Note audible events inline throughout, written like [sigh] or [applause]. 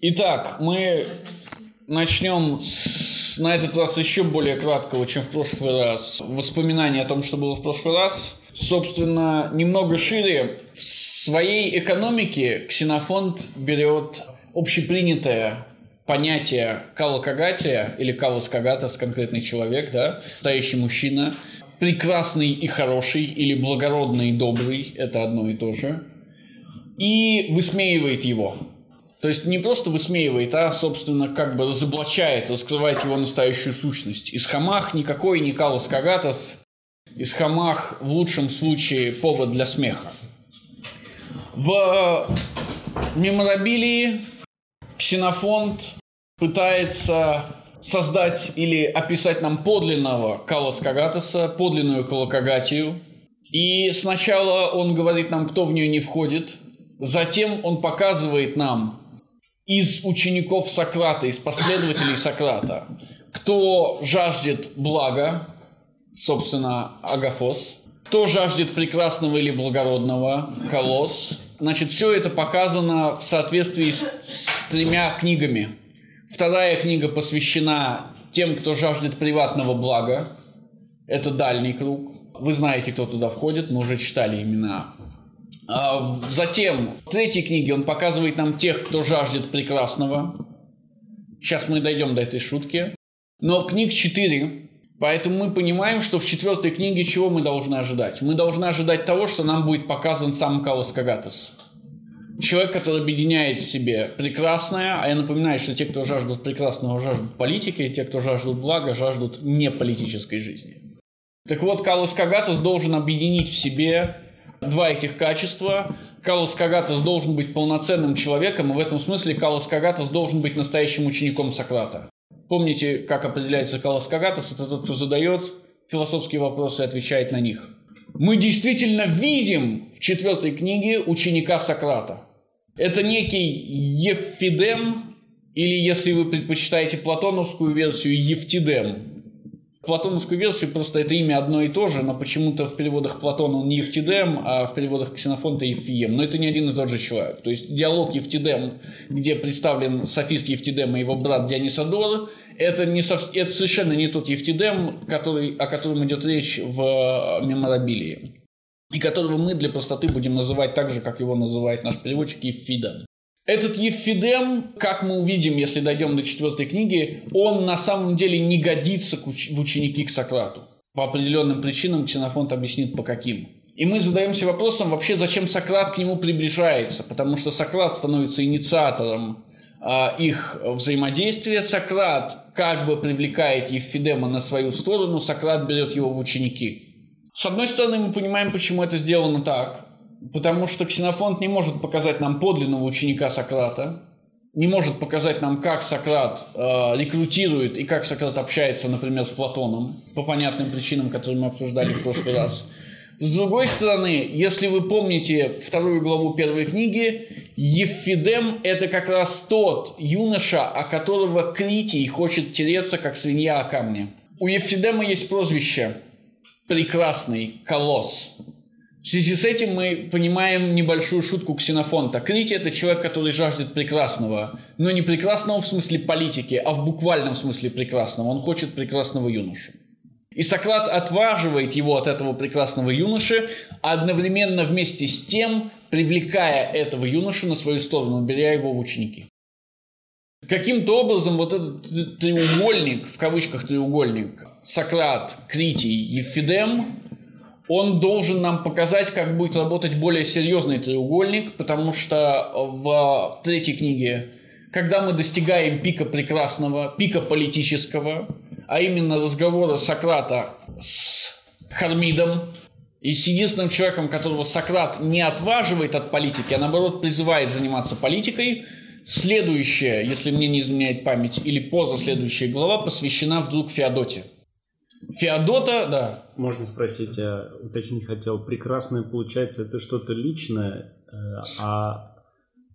Итак, мы начнем с, на этот раз еще более краткого, чем в прошлый раз, воспоминания о том, что было в прошлый раз. Собственно, немного шире. В своей экономике ксенофонд берет общепринятое понятие Кала Кагатия или Калас Кагатас, конкретный человек, да, настоящий мужчина, прекрасный и хороший или благородный и добрый, это одно и то же, и высмеивает его. То есть не просто высмеивает, а, собственно, как бы разоблачает, раскрывает его настоящую сущность. Из хамах никакой не Калас Кагатас, из хамах в лучшем случае повод для смеха. В меморабилии Ксенофонт пытается создать или описать нам подлинного Калас Кагатаса, подлинную Калакагатию. И сначала он говорит нам, кто в нее не входит, затем он показывает нам из учеников Сократа, из последователей Сократа, кто жаждет блага, собственно, Агафос, кто жаждет прекрасного или благородного, Колос. Значит, все это показано в соответствии с, с тремя книгами. Вторая книга посвящена тем, кто жаждет приватного блага. Это дальний круг. Вы знаете, кто туда входит, мы уже читали имена а, затем, в третьей книге он показывает нам тех, кто жаждет прекрасного. Сейчас мы дойдем до этой шутки. Но книг четыре, поэтому мы понимаем, что в четвертой книге чего мы должны ожидать? Мы должны ожидать того, что нам будет показан сам Калас Кагатас. Человек, который объединяет в себе прекрасное, а я напоминаю, что те, кто жаждут прекрасного, жаждут политики, и те, кто жаждут блага, жаждут неполитической жизни. Так вот, Калас Кагатас должен объединить в себе два этих качества. Карлос Кагатос должен быть полноценным человеком, и в этом смысле Карлос Кагатос должен быть настоящим учеником Сократа. Помните, как определяется Карлос Кагатос? Это тот, кто задает философские вопросы и отвечает на них. Мы действительно видим в четвертой книге ученика Сократа. Это некий Ефидем, или, если вы предпочитаете платоновскую версию, Евтидем платоновскую версию просто это имя одно и то же, но почему-то в переводах Платона он не Евтидем, а в переводах Ксенофонта Евфием. Но это не один и тот же человек. То есть диалог Евтидем, где представлен софист Евтидем и его брат Дионисодор, это, не сов... это совершенно не тот Евтидем, который, о котором идет речь в меморабилии. И которого мы для простоты будем называть так же, как его называет наш переводчик Евфида. Этот Ефидем, как мы увидим, если дойдем до четвертой книги, он на самом деле не годится в ученики к Сократу. По определенным причинам Ксенофонт объяснит по каким. И мы задаемся вопросом вообще, зачем Сократ к нему приближается, потому что Сократ становится инициатором э, их взаимодействия. Сократ как бы привлекает Ефидема на свою сторону, Сократ берет его в ученики. С одной стороны, мы понимаем, почему это сделано так потому что Ксенофонт не может показать нам подлинного ученика Сократа, не может показать нам, как Сократ э, рекрутирует и как Сократ общается, например, с Платоном, по понятным причинам, которые мы обсуждали в прошлый раз. С другой стороны, если вы помните вторую главу первой книги, Ефидем – это как раз тот юноша, о которого Критий хочет тереться, как свинья о камне. У Ефидема есть прозвище «Прекрасный колосс». В связи с этим мы понимаем небольшую шутку Ксенофонта. Крити – это человек, который жаждет прекрасного, но не прекрасного в смысле политики, а в буквальном смысле прекрасного. Он хочет прекрасного юношу. И Сократ отваживает его от этого прекрасного юноши, одновременно вместе с тем привлекая этого юношу на свою сторону, беря его в ученики. Каким-то образом вот этот треугольник, в кавычках треугольник, Сократ, Критий, Ефидем, он должен нам показать, как будет работать более серьезный треугольник, потому что в третьей книге, когда мы достигаем пика прекрасного, пика политического, а именно разговора Сократа с Хармидом, и с единственным человеком, которого Сократ не отваживает от политики, а наоборот призывает заниматься политикой, следующая, если мне не изменяет память, или позаследующая глава посвящена вдруг Феодоте – Феодота, да. Можно спросить, я уточнить хотел, прекрасное получается это что-то личное, э, а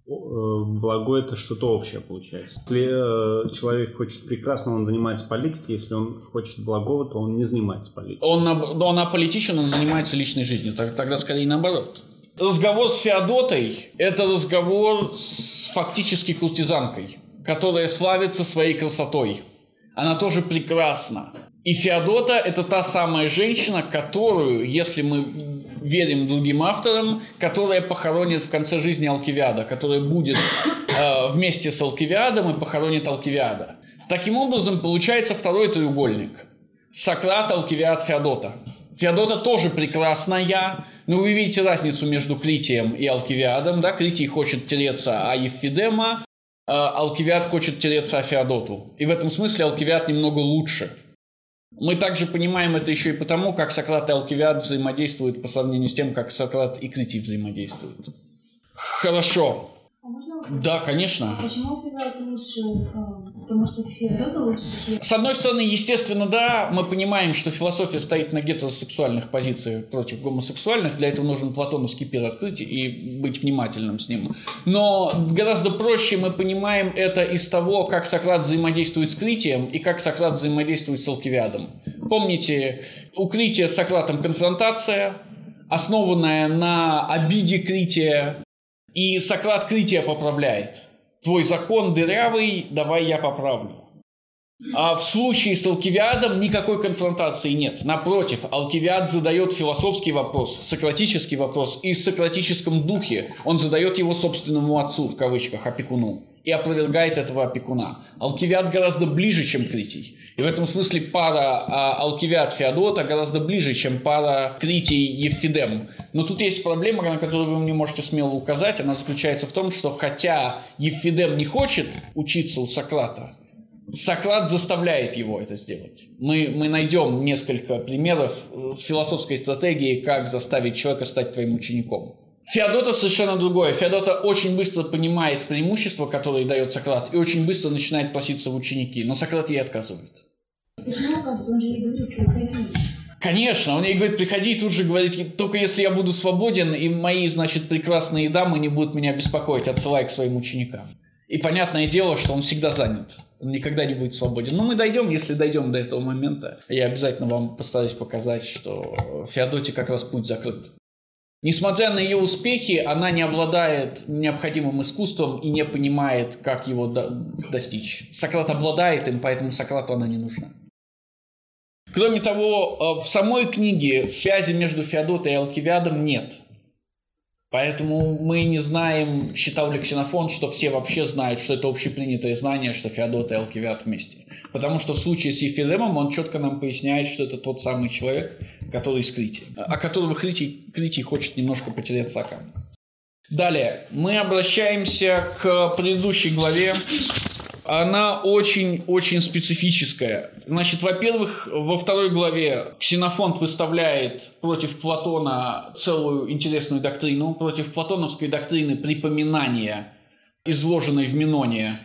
э, благое это что-то общее получается. Если э, человек хочет прекрасного, он занимается политикой, если он хочет благого, то он не занимается политикой. Он, он аполитичен, он занимается личной жизнью, тогда скорее наоборот. Разговор с Феодотой – это разговор с фактически куртизанкой, которая славится своей красотой. Она тоже прекрасна. И Феодота – это та самая женщина, которую, если мы верим другим авторам, которая похоронит в конце жизни Алкивиада, которая будет э, вместе с Алкивиадом и похоронит Алкивиада. Таким образом, получается второй треугольник. Сократ, Алкивиад, Феодота. Феодота тоже прекрасная, но вы видите разницу между Критием и Алкивиадом. Да? Критий хочет тереться о Евфидема, а Алкивиад хочет тереться о Феодоту. И в этом смысле Алкивиад немного лучше – мы также понимаем это еще и потому, как Сократ и Алкивиад взаимодействуют по сравнению с тем, как Сократ и Критий взаимодействуют. Хорошо. А Да, конечно. Почему Алкивиад лучше? а, Потому что Феодота лучше? Точнее, С одной стороны, естественно, да, мы понимаем, что философия стоит на гетеросексуальных позициях против гомосексуальных. Для этого нужен платоновский пир открыть и быть внимательным с ним. Но гораздо проще мы понимаем это из того, как Сократ взаимодействует с Критием и как Сократ взаимодействует с Алкивиадом. Помните, у Крития с Сократом конфронтация, основанная на обиде Крития, и Сократ Крития поправляет. Твой закон дырявый, давай я поправлю. А в случае с Алкивиадом никакой конфронтации нет. Напротив, Алкивиад задает философский вопрос, сократический вопрос, и в сократическом духе он задает его собственному отцу, в кавычках, опекуну, и опровергает этого опекуна. Алкивиад гораздо ближе, чем Критий. И в этом смысле пара а, Алкивиад-Феодота гораздо ближе, чем пара Критий-Евфидем. Но тут есть проблема, на которую вы мне можете смело указать. Она заключается в том, что хотя Евфидем не хочет учиться у Сократа, Сократ заставляет его это сделать. Мы, мы найдем несколько примеров философской стратегии, как заставить человека стать твоим учеником. Феодота совершенно другое. Феодота очень быстро понимает преимущества, которые дает Сократ, и очень быстро начинает проситься в ученики, но Сократ ей отказывает. Почему оказывается? Он же ей говорит, приходи. Конечно, он ей говорит, приходи и тут же говорит, только если я буду свободен, и мои, значит, прекрасные дамы не будут меня беспокоить, отсылай к своим ученикам. И понятное дело, что он всегда занят. Он никогда не будет свободен. Но мы дойдем, если дойдем до этого момента. Я обязательно вам постараюсь показать, что Феодоте как раз путь закрыт. Несмотря на ее успехи, она не обладает необходимым искусством и не понимает, как его до- достичь. Сократ обладает им, поэтому Сократу она не нужна. Кроме того, э, в самой книге связи между Феодотой и Алкивиадом нет. Поэтому мы не знаем, считал ли Ксенофон, что все вообще знают, что это общепринятое знание, что Феодот и Алкивиад вместе. Потому что в случае с Ефилемом он четко нам поясняет, что это тот самый человек, который из Критии, о которого Критий, Критий хочет немножко потеряться о камень. Далее, мы обращаемся к предыдущей главе. Она очень-очень специфическая. Значит, во-первых, во второй главе Ксенофонт выставляет против Платона целую интересную доктрину, против платоновской доктрины припоминания, изложенной в Миноне.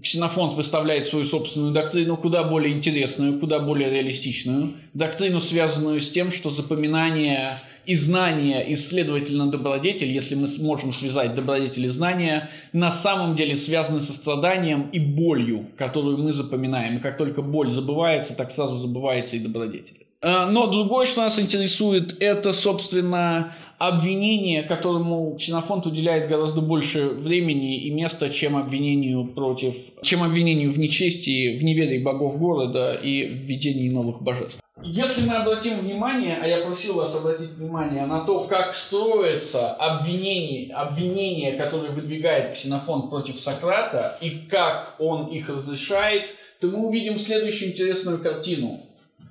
Ксенофонт выставляет свою собственную доктрину, куда более интересную, куда более реалистичную. Доктрину, связанную с тем, что запоминание и знание, и, следовательно, добродетель, если мы сможем связать добродетель и знание, на самом деле связаны со страданием и болью, которую мы запоминаем. И как только боль забывается, так сразу забывается и добродетель. Э, Но другое, что нас интересует, это, собственно, обвинение, которому Ксенофонт уделяет гораздо больше времени и места, чем обвинению против, чем обвинению в нечестии, в неверии богов города и в введении новых божеств. Если мы обратим внимание, а я просил вас обратить внимание на то, как строится обвинение, обвинение, которое выдвигает Ксенофонт против Сократа, и как он их разрешает, то мы увидим следующую интересную картину.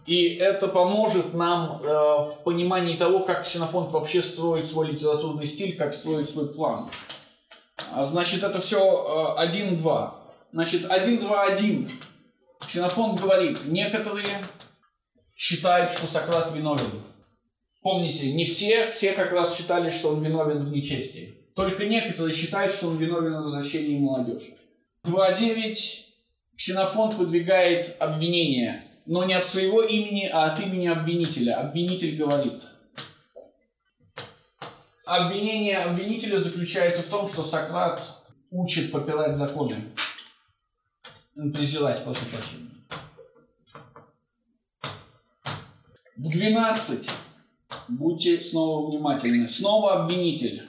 И это поможет нам э, в понимании того, как Ксенофонт вообще строит свой литературный стиль, как строит свой план. А, Значит, это все 1-2. Значит, 1-2-1. Ксенофонт говорит, некоторые считают, что Сократ виновен. Помните, не все, все как раз считали, что он виновен в нечестии. Только некоторые считают, что он виновен в возвращении молодежи. 2.9. Ксенофонт выдвигает обвинение, но не от своего имени, а от имени обвинителя. Обвинитель говорит. Обвинение обвинителя заключается в том, что Сократ учит попирать законы. Презирать, прошу прощения. В 12 Будьте снова внимательны. Снова обвинитель.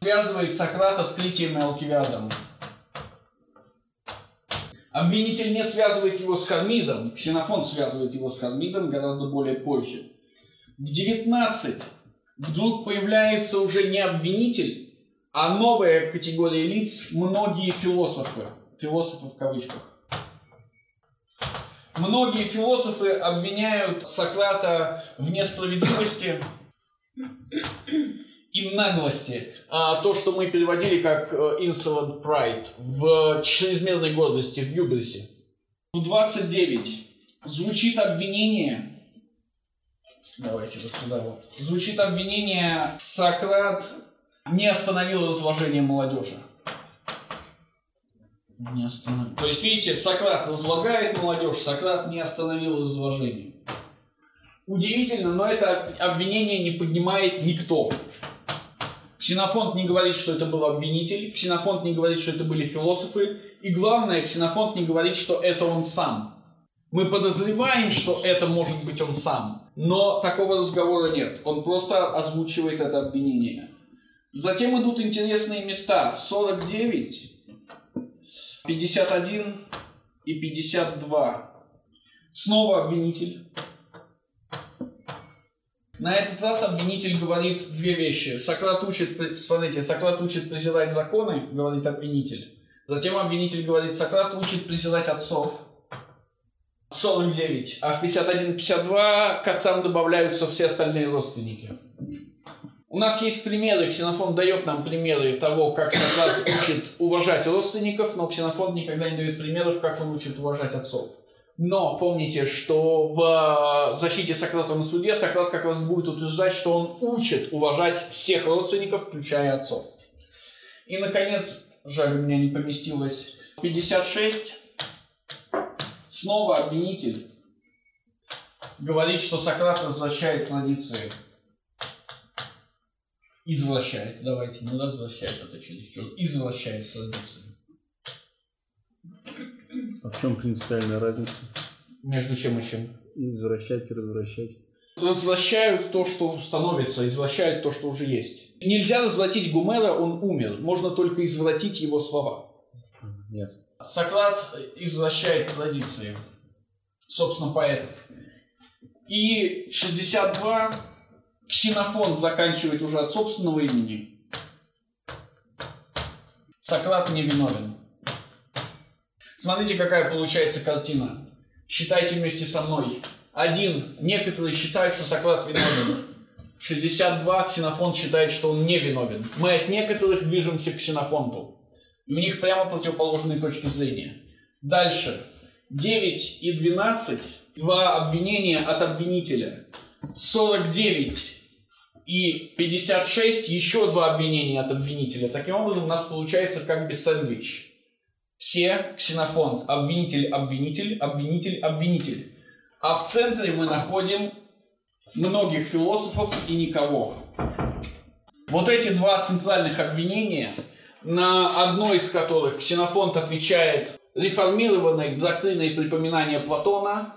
Связывает Сократа с Клитием и Алкивиадом. Обвинитель не связывает его с Хармидом, Ксенофон связывает его с Хармидом гораздо более позже. В 19 вдруг появляется уже не обвинитель, а новая категория лиц – многие философы. Философы в кавычках. Многие философы обвиняют Сократа в несправедливости и наглости. А то, что мы переводили как э, insolent pride, в чрезмерной гордости, в юбрисе. В 29 звучит обвинение Давайте вот сюда вот. Звучит обвинение Сократ не остановил разложение молодежи. Не остановил. То есть, видите, Сократ разлагает молодежь, Сократ не остановил разложение. Удивительно, но это обвинение не поднимает никто. Ксенофонт не говорит, что это был обвинитель, Ксенофонт не говорит, что это были философы, и главное, Ксенофонт не говорит, что это он сам. Мы подозреваем, что это может быть он сам, но такого разговора нет. Он просто озвучивает это обвинение. Затем идут интересные места. 49, 51 и 52. Снова обвинитель. На этот раз обвинитель говорит две вещи. Сократ учит, смотрите, Сократ учит презирать законы, говорит обвинитель. Затем обвинитель говорит, Сократ учит презирать отцов. 49. А в 51-52 к отцам добавляются все остальные родственники. У нас есть примеры, Ксенофон дает нам примеры того, как Сократ учит уважать родственников, но Ксенофон никогда не дает примеров, как он учит уважать отцов. Но помните, что в защите Сократа на суде Сократ как раз будет утверждать, что он учит уважать всех родственников, включая отцов. И, наконец, жаль, у меня не поместилось, 56. Снова обвинитель говорит, что Сократ возвращает традиции. Извращает, давайте, не возвращает, это чересчур. Извращает традиции. А в чем принципиальная разница? Между чем и чем? Извращать и развращать. Возвращают то, что становится, извращают то, что уже есть. Нельзя развратить Гумера, он умер. Можно только извратить его слова. Нет. Сократ извращает традиции, собственно, поэтов. И 62 Ксенофон заканчивает уже от собственного имени. Сократ не виновен. Смотрите, какая получается картина. Считайте вместе со мной. Один. Некоторые считают, что Сократ виновен. 62. Ксенофон считает, что он не виновен. Мы от некоторых движемся к Ксенофонту. И у них прямо противоположные точки зрения. Дальше. 9 и 12. Два обвинения от обвинителя. 49 и 56 еще два обвинения от обвинителя. Таким образом, у нас получается как бы сэндвич. Все ксенофонт, обвинитель, обвинитель, обвинитель, обвинитель. А в центре мы находим многих философов и никого. Вот эти два центральных обвинения – на одно из которых Ксенофонт отвечает реформированной доктриной припоминания Платона,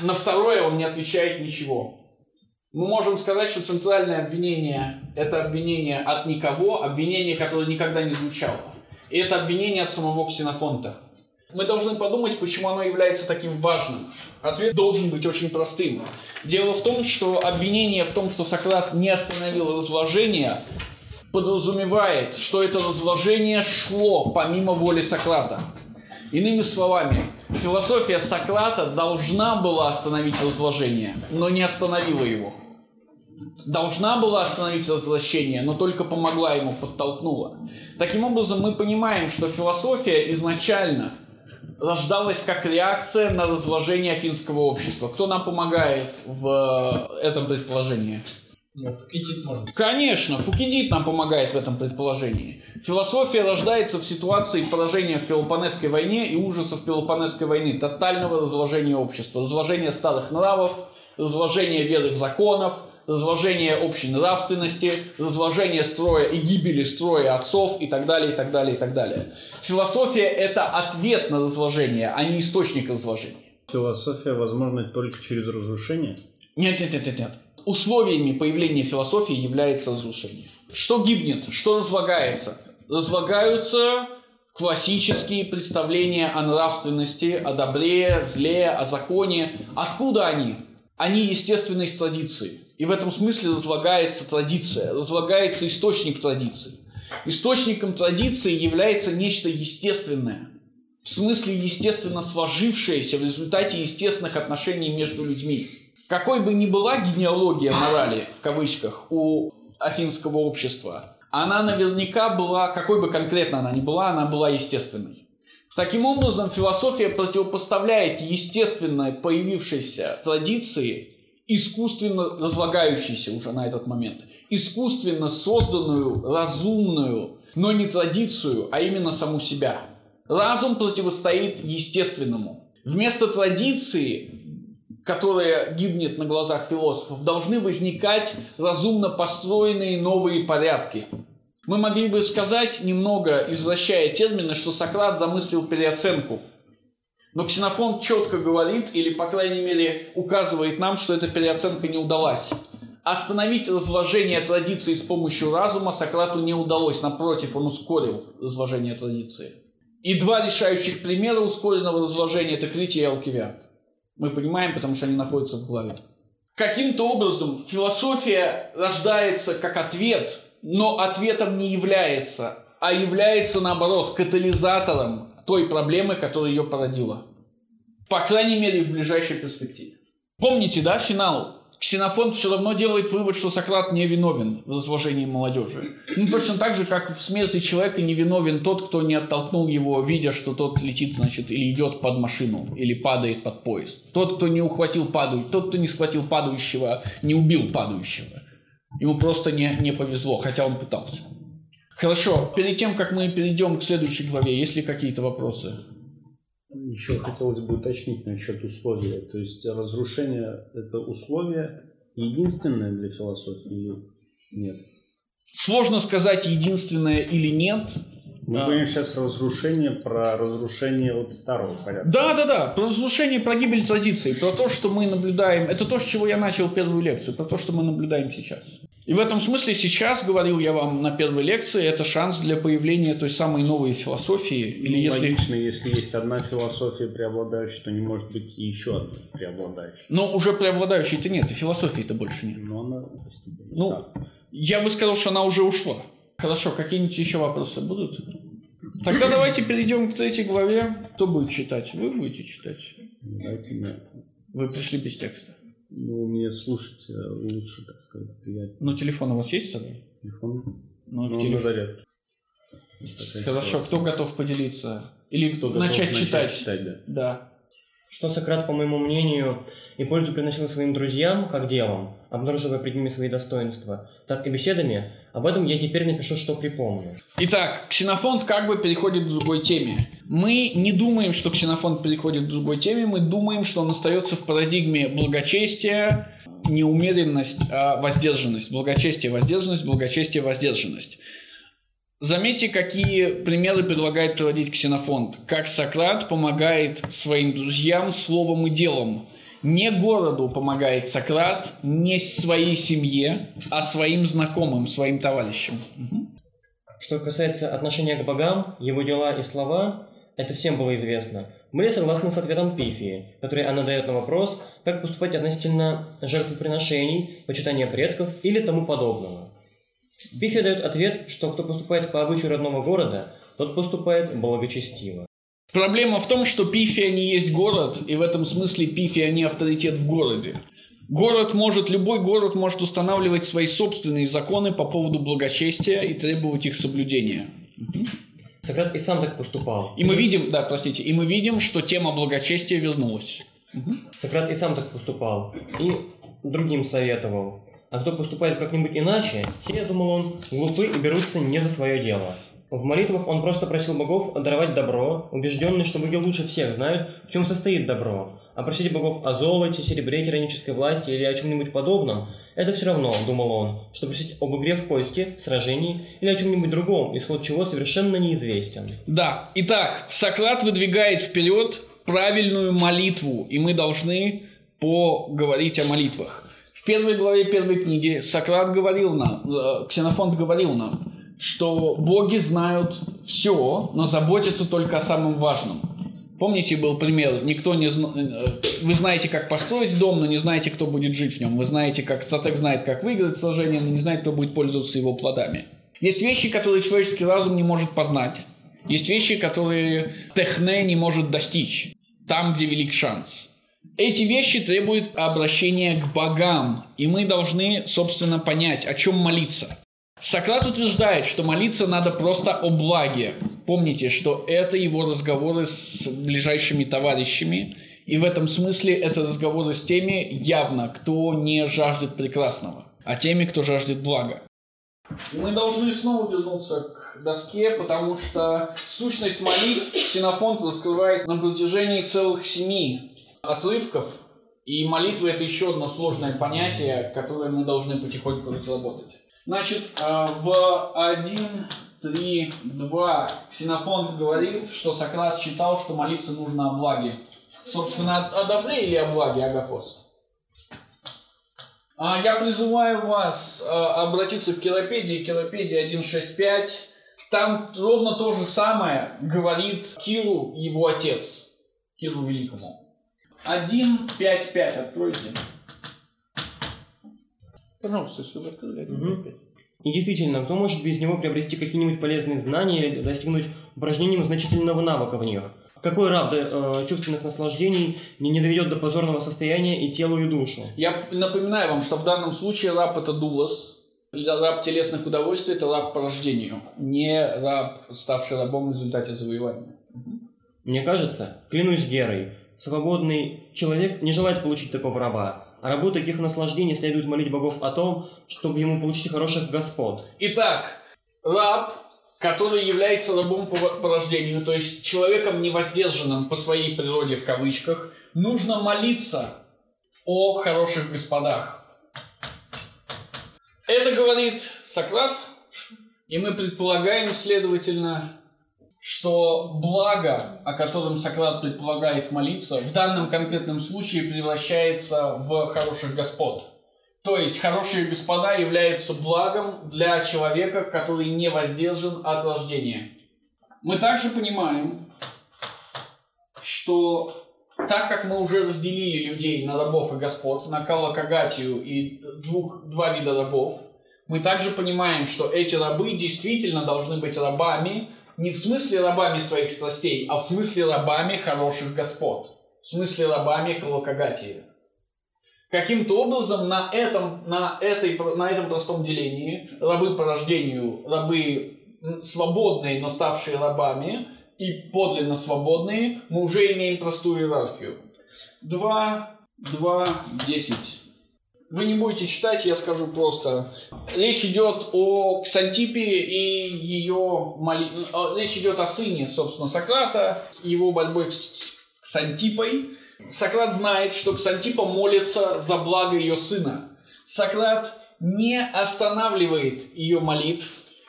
на второе он не отвечает ничего. Мы можем сказать, что центральное обвинение – это обвинение от никого, обвинение, которое никогда не звучало. И это обвинение от самого Ксенофонта. Мы должны подумать, почему оно является таким важным. Ответ должен быть очень простым. Дело в том, что обвинение в том, что Сократ не остановил разложение, подразумевает, что это разложение шло помимо воли Сократа. Иными словами, философия Сократа должна была остановить разложение, но не остановила его. Должна была остановить разложение, но только помогла ему, подтолкнула. Таким образом, мы понимаем, что философия изначально рождалась как реакция на разложение афинского общества. Кто нам помогает в этом предположении? Ну, Фукидид может. Конечно, Фукидид нам помогает в этом предположении. Философия рождается в ситуации поражения в Пелопонесской войне и ужасов Пелопонесской войны, тотального разложения общества, разложения старых нравов, разложения веры в законов, разложения общей нравственности, разложения строя и гибели строя отцов и так далее, и так далее, и так далее. Философия – это ответ на разложение, а не источник разложения. Философия возможна только через разрушение? Нет, нет, нет, нет, нет. Условиями появления философии является разрушение. Что гибнет? Что разлагается? Разлагаются классические представления о нравственности, о добре, зле, о законе. Откуда они? Они естественны из традиции. И в этом смысле разлагается традиция, разлагается источник традиции. Источником традиции является нечто естественное, в смысле естественно сложившееся в результате естественных отношений между людьми. Какой бы ни была генеалогия морали, в кавычках, у афинского общества, она наверняка была, какой бы конкретно она ни была, она была естественной. Таким образом, философия противопоставляет естественно появившейся традиции искусственно разлагающейся уже на этот момент, искусственно созданную, разумную, но не традицию, а именно саму себя. Разум противостоит естественному. Вместо традиции, которая гибнет на глазах философов, должны возникать разумно построенные новые порядки. Мы могли бы сказать, немного извращая термины, что Сократ замыслил переоценку – но Ксенофон четко говорит, или, по крайней мере, указывает нам, что эта переоценка не удалась. Остановить разложение традиции с помощью разума Сократу не удалось. Напротив, он ускорил разложение традиции. И два решающих примера ускоренного разложения – это Крития и Алкивиад. Мы понимаем, потому что они находятся в главе. Каким-то образом философия рождается как ответ, но ответом не является, а является, наоборот, катализатором той проблемы, которая ее породила. По крайней мере, в ближайшей перспективе. Помните, да, финал? Ксенофонт все равно делает вывод, что Сократ не виновен в разложении молодежи. Ну, точно так же, как в смерти человека не виновен тот, кто не оттолкнул его, видя, что тот летит, значит, или идет под машину, или падает под поезд. Тот, кто не ухватил падающего, тот, кто не схватил падающего, не убил падающего. Ему просто не, не повезло, хотя он пытался. Хорошо, перед тем, как мы перейдем к следующей главе, есть ли какие-то вопросы? Еще хотелось бы уточнить насчет условия. То есть разрушение – это условие единственное для философии или нет? Сложно сказать, единственное или нет. Мы а. говорим сейчас разрушение про разрушение вот старого порядка. Да, да, да. Про разрушение, про гибель традиций, про то, что мы наблюдаем. Это то, с чего я начал первую лекцию, про то, что мы наблюдаем сейчас. И в этом смысле сейчас, говорил я вам на первой лекции, это шанс для появления той самой новой философии. Или ну, если... Логично, если есть одна философия преобладающая, то не может быть и еще одна преобладающая. Но уже преобладающей-то нет, и философии-то больше нет. Но она Ну, я бы сказал, что она уже ушла. Хорошо, какие-нибудь еще вопросы будут? Тогда давайте перейдем к третьей главе. Кто будет читать? Вы будете читать? Давайте мне. Вы пришли без текста. Ну, мне слушать э, лучше, так сказать, приятнее. Ну, телефон у вас есть с собой? Телефон? Ну, ну телефон. на зарядке. Хорошо, кто готов поделиться? Или кто начать готов читать? Начать читать, да. Да. Что Сократ, по моему мнению, и пользу приносил своим друзьям, как делом, обнаруживая пред ними свои достоинства, так и беседами, об этом я теперь напишу, что припомню. Итак, Ксенофонт как бы переходит к другой теме. Мы не думаем, что Ксенофонт переходит к другой теме, мы думаем, что он остается в парадигме благочестия, неумеренность, а воздержанность. Благочестие, воздержанность, благочестие, воздержанность. Заметьте, какие примеры предлагает приводить Ксенофонт. Как Сократ помогает своим друзьям словом и делом. Не городу помогает Сократ, не своей семье, а своим знакомым, своим товарищам. Что касается отношения к богам, его дела и слова, это всем было известно, были согласны с ответом Пифии, который она дает на вопрос, как поступать относительно жертвоприношений, почитания предков или тому подобного. Пифия дает ответ, что кто поступает по обычаю родного города, тот поступает благочестиво. Проблема в том, что Пифия не есть город, и в этом смысле Пифия не авторитет в городе. Город может, любой город может устанавливать свои собственные законы по поводу благочестия и требовать их соблюдения. Сократ и сам так поступал. И мы видим, да, простите, и мы видим, что тема благочестия вернулась. Сократ и сам так поступал. И другим советовал. А кто поступает как-нибудь иначе, те, думал он, глупы и берутся не за свое дело. В молитвах он просто просил богов даровать добро, убежденный, что боги лучше всех знают, в чем состоит добро. А просить богов о золоте, серебре, тиранической власти или о чем-нибудь подобном, это все равно, думал он, что просить об игре в кости, сражении или о чем-нибудь другом, исход чего совершенно неизвестен. Да, итак, Сократ выдвигает вперед правильную молитву, и мы должны поговорить о молитвах. В первой главе первой книги Сократ говорил нам, э, Ксенофонт говорил нам, что боги знают все, но заботятся только о самом важном. Помните, был пример, никто не зна... Э, вы знаете, как построить дом, но не знаете, кто будет жить в нем. Вы знаете, как стратег знает, как выиграть сражение, но не знает, кто будет пользоваться его плодами. Есть вещи, которые человеческий разум не может познать. Есть вещи, которые техне не может достичь. Там, где велик шанс. Эти вещи требуют обращения к богам, и мы должны, собственно, понять, о чем молиться. Сократ утверждает, что молиться надо просто о благе. Помните, что это его разговоры с ближайшими товарищами, и в этом смысле это разговоры с теми, явно, кто не жаждет прекрасного, а теми, кто жаждет блага. Мы должны снова вернуться к доске, потому что сущность молитв Ксенофонт раскрывает на протяжении целых семи отрывков, и молитва это еще одно сложное понятие, которое мы должны потихоньку разработать. Значит, э, в 1, 3, 2 Ксенофонт говорит, что Сократ считал, что молиться нужно о благе. Собственно, о добре или о благе, Агафос? А Я призываю вас э, обратиться к Килопедии, Килопедия 1.6.5. Там ровно то же самое говорит Киру его отец, Киру Великому. 1.5.5 откройте. Пожалуйста, если вы открыли. И действительно, кто может без него приобрести какие-нибудь полезные знания или достигнуть упражнением значительного навыка в них? Какой раб до э, чувственных наслаждений не, не доведет до позорного состояния и телу, и душу? Я напоминаю вам, что в данном случае раб это дулос, раб телесных удовольствий это раб по рождению, не раб, ставший рабом в результате завоевания. Мне кажется, клянусь Герой, свободный человек не желает получить такого раба, а рабу таких наслаждений следует молить богов о том, чтобы ему получить хороших господ. Итак, раб, который является рабом по, по рождению, то есть человеком невоздержанным по своей природе в кавычках, нужно молиться о хороших господах. Это говорит Сократ, и мы предполагаем, следовательно, что благо, о котором Сократ предполагает молиться, в данном конкретном случае превращается в хороших господ. То есть хорошие господа являются благом для человека, который не воздержан от рождения. Мы также понимаем, что так как мы уже разделили людей на рабов и господ, на калакагатию и двух, два вида рабов, мы также понимаем, что эти рабы действительно должны быть рабами, не в смысле рабами своих страстей, а в смысле рабами хороших господ. В смысле рабами калакагатии. Каким-то образом на этом, на, этой, на этом простом делении рабы по рождению, рабы свободные, но ставшие рабами, и подлинно свободные, мы уже имеем простую иерархию. 2, 2, 10. Вы не будете читать, я скажу просто. Речь идет о Ксантипе и ее моли... Речь идет о сыне, собственно, Сократа, его борьбой с с Ксантипой. Сократ знает, что Ксантипа молится за благо ее сына. Сократ не останавливает ее молитв,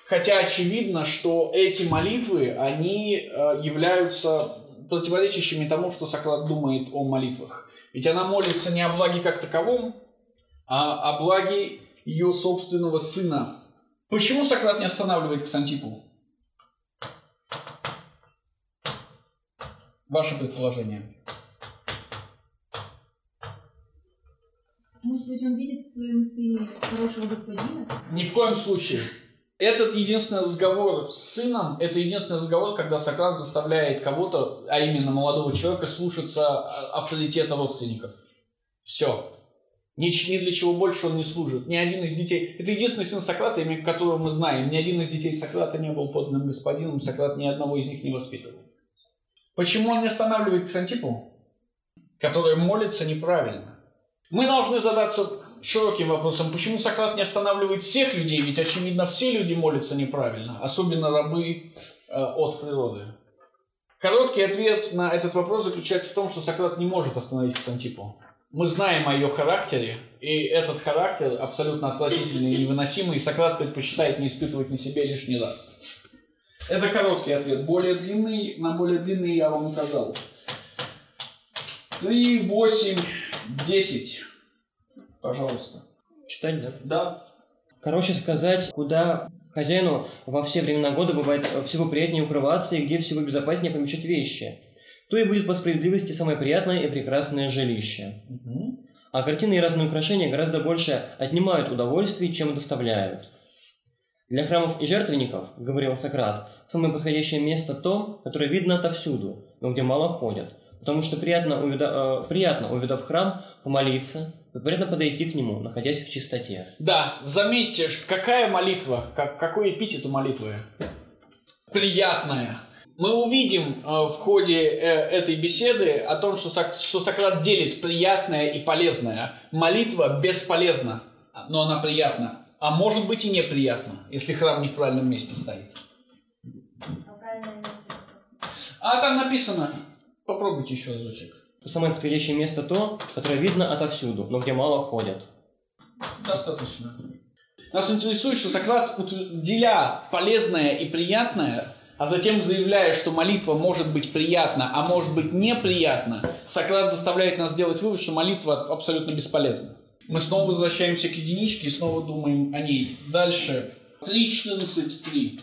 хотя очевидно, что эти молитвы, они э, являются противоречащими тому, что Сократ думает о молитвах. Ведь она молится не о благе как таковом, а о благе ее собственного сына. Почему Сократ не останавливает Ксантипу? Ваше предположение. Может быть, он видит в своем сыне хорошего господина? Ни в коем случае. Этот единственный разговор с сыном, это единственный разговор, когда Сократ заставляет кого-то, а именно молодого человека, слушаться а, авторитета родственников. Все. Ни, ни для чего больше он не служит. Ни один из детей... Это единственный сын Сократа, имя которого мы знаем. Ни один из детей Сократа не был подлинным господином. Сократ ни одного из них не воспитывал. Почему он не останавливает Ксантипу, которая молится неправильно? Мы должны задаться широким вопросом, почему Сократ не останавливает всех людей, ведь, очевидно, все люди молятся неправильно, особенно рабы э, от природы. Короткий ответ на этот вопрос заключается в том, что Сократ не может остановить Ксантипу. Мы знаем о ее характере, и этот характер абсолютно отвратительный и невыносимый, и Сократ предпочитает не испытывать на себе лишний раз. Это короткий ответ. Более длинный, на более длинный я вам указал. 3, 8, 10. Пожалуйста. Читать, да? Да. Короче сказать, куда хозяину во все времена года бывает всего приятнее укрываться и где всего безопаснее помещать вещи, то и будет по справедливости самое приятное и прекрасное жилище. А картины и разные украшения гораздо больше отнимают удовольствий, чем доставляют. Для храмов и жертвенников, говорил Сократ, самое подходящее место то, которое видно отовсюду, но где мало ходят, потому что приятно, увида- э, приятно увидав храм, помолиться, и приятно подойти к нему, находясь в чистоте. Да, заметьте, какая молитва, как, какой эпитет у молитвы? Приятная. Мы увидим э, в ходе э, этой беседы о том, что, Сок- что Сократ делит приятное и полезное. Молитва бесполезна, но она приятна. А может быть и неприятна, если храм не в правильном месте стоит. А там написано, попробуйте еще разочек. Самое подходящее место то, которое видно отовсюду, но где мало ходят. Достаточно. Нас интересует, что Сократ, деля полезное и приятное, а затем заявляя, что молитва может быть приятна, а может быть неприятна, Сократ заставляет нас сделать вывод, что молитва абсолютно бесполезна. Мы снова возвращаемся к единичке и снова думаем о ней. Дальше. 3, 14, 3.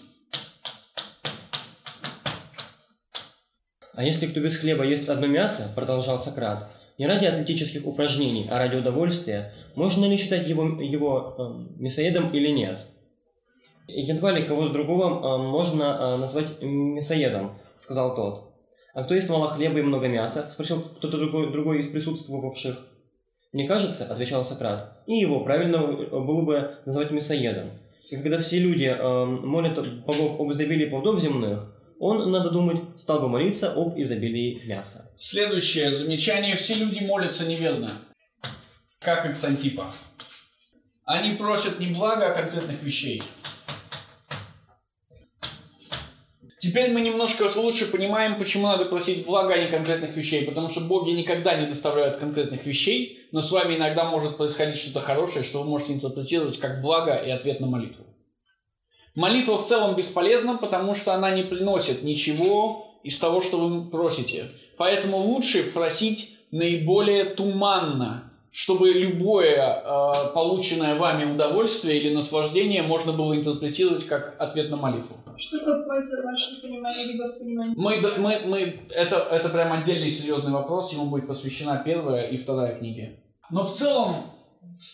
А если кто без хлеба ест одно мясо, продолжал Сократ, не ради атлетических упражнений, а ради удовольствия, можно ли считать его, его эм, мясоедом или нет? Едва ли кого-то другого эм, можно э, назвать мясоедом, сказал тот. А кто ест мало хлеба и много мяса? Спросил кто-то другой, другой из присутствовавших. Мне кажется, отвечал Сократ, и его правильно э, было бы назвать мясоедом. И когда все люди эм, молят богов об изобилии плодов земных, он, надо думать, стал бы молиться об изобилии мяса. Следующее замечание. Все люди молятся неверно. Как и Ксантипа. Они просят не блага, а конкретных вещей. Теперь мы немножко лучше понимаем, почему надо просить блага, а не конкретных вещей. Потому что боги никогда не доставляют конкретных вещей, но с вами иногда может происходить что-то хорошее, что вы можете интерпретировать как благо и ответ на молитву. Молитва в целом бесполезна, потому что она не приносит ничего из того, что вы просите. Поэтому лучше просить наиболее туманно, чтобы любое э, полученное вами удовольствие или наслаждение можно было интерпретировать как ответ на молитву. Что польза в вашем понимании, либо в понимании? Мы, мы, мы, это, это прям отдельный серьезный вопрос, ему будет посвящена первая и вторая книги. Но в целом,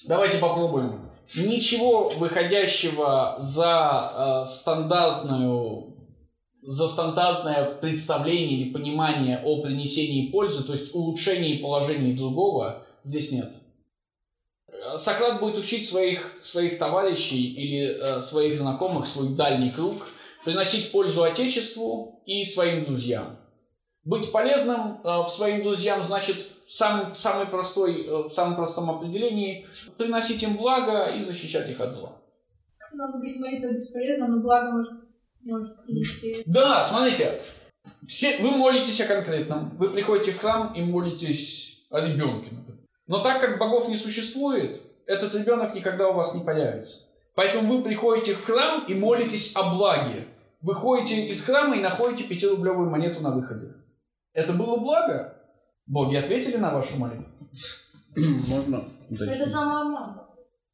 давайте попробуем. Ничего выходящего за э, стандартную за стандартное представление или понимание о принесении пользы, то есть улучшении положения другого, здесь нет. Сократ будет учить своих, своих товарищей или э, своих знакомых, свой дальний круг, приносить пользу Отечеству и своим друзьям. Быть полезным э, в своим друзьям значит сам, самый простой, э, в самом простом определении приносить им благо и защищать их от зла. Много без молитвы бесполезно, но благо может, может принести. Да, смотрите, все, вы молитесь о конкретном, вы приходите в храм и молитесь о ребенке. например. Но так как богов не существует, этот ребенок никогда у вас не появится. Поэтому вы приходите в храм и молитесь о благе. Выходите из храма и находите пятирублевую монету на выходе. Это было благо? Боги ответили на вашу молитву? [clears throat] Можно? Это самообман.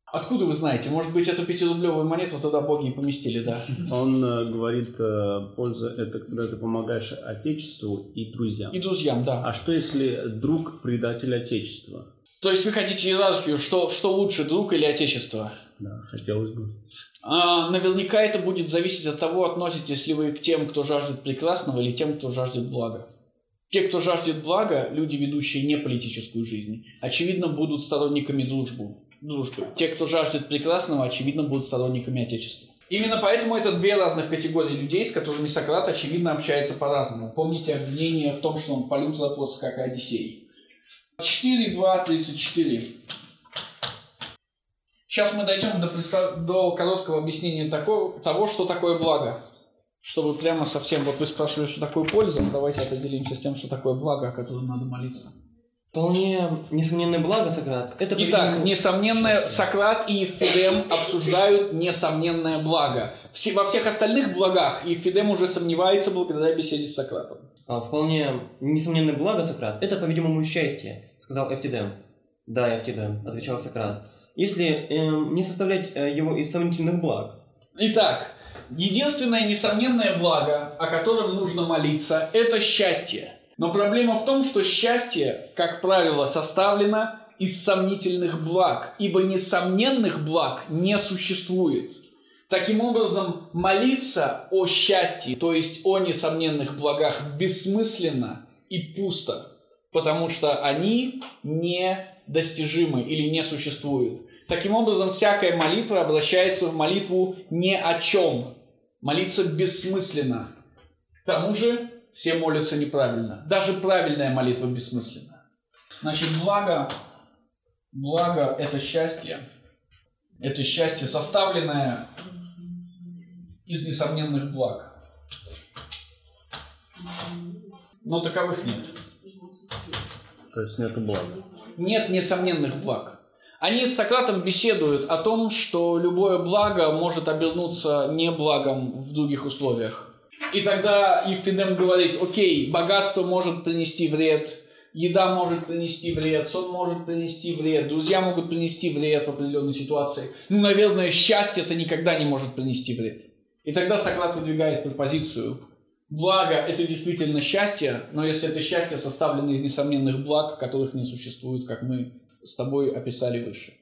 Откуда вы знаете? Может быть, эту пятирублевую монету туда боги и поместили, да? Он э, говорит, э, польза это когда ты помогаешь Отечеству и друзьям. И друзьям, да. А что если друг предатель Отечества? То есть вы хотите иерархию, что, что лучше, друг или отечество? Да, хотелось бы. А, наверняка это будет зависеть от того, относитесь ли вы к тем, кто жаждет прекрасного, или тем, кто жаждет блага. Те, кто жаждет блага, люди, ведущие не политическую жизнь, очевидно, будут сторонниками дружбы. дружбы. Те, кто жаждет прекрасного, очевидно, будут сторонниками Отечества. Именно поэтому это две разных категории людей, с которыми Сократ, очевидно, общается по-разному. Помните обвинение в том, что он полют вопрос, как Одиссей. 4, 2, 34. Сейчас мы дойдем до, представ- до короткого объяснения такого, того, что такое благо. Чтобы прямо совсем, вот вы спрашивали, что такое польза, давайте определимся с тем, что такое благо, о котором надо молиться. Вполне несомненное благо, Сократ. Это Итак, несомненное. Сократ и Евфидем обсуждают несомненное благо. Все, во всех остальных благах Евфидем уже сомневается благодаря беседе с Сократом. А, вполне несомненное благо, Сократ, это, по-видимому, счастье, сказал Эфтидем. Да, Эфтидем, отвечал Сократ. Если э, не составлять э, его из сомнительных благ. Итак, единственное несомненное благо, о котором нужно молиться, это счастье. Но проблема в том, что счастье, как правило, составлено из сомнительных благ, ибо несомненных благ не существует. Таким образом, молиться о счастье, то есть о несомненных благах, бессмысленно и пусто, потому что они недостижимы или не существуют. Таким образом, всякая молитва обращается в молитву ни о чем. Молиться бессмысленно. К тому же, все молятся неправильно. Даже правильная молитва бессмысленна. Значит, благо, благо – это счастье. Это счастье, составленное из несомненных благ. Но таковых нет. То есть нету блага. Нет несомненных благ. Они с Сократом беседуют о том, что любое благо может обернуться неблагом в других условиях. И тогда Евфидем говорит, окей, богатство может принести вред, еда может принести вред, сон может принести вред, друзья могут принести вред в определенной ситуации. Ну, наверное, счастье это никогда не может принести вред. И тогда Сократ выдвигает пропозицию. Благо – это действительно счастье, но если это счастье составлено из несомненных благ, которых не существует, как мы с тобой описали выше.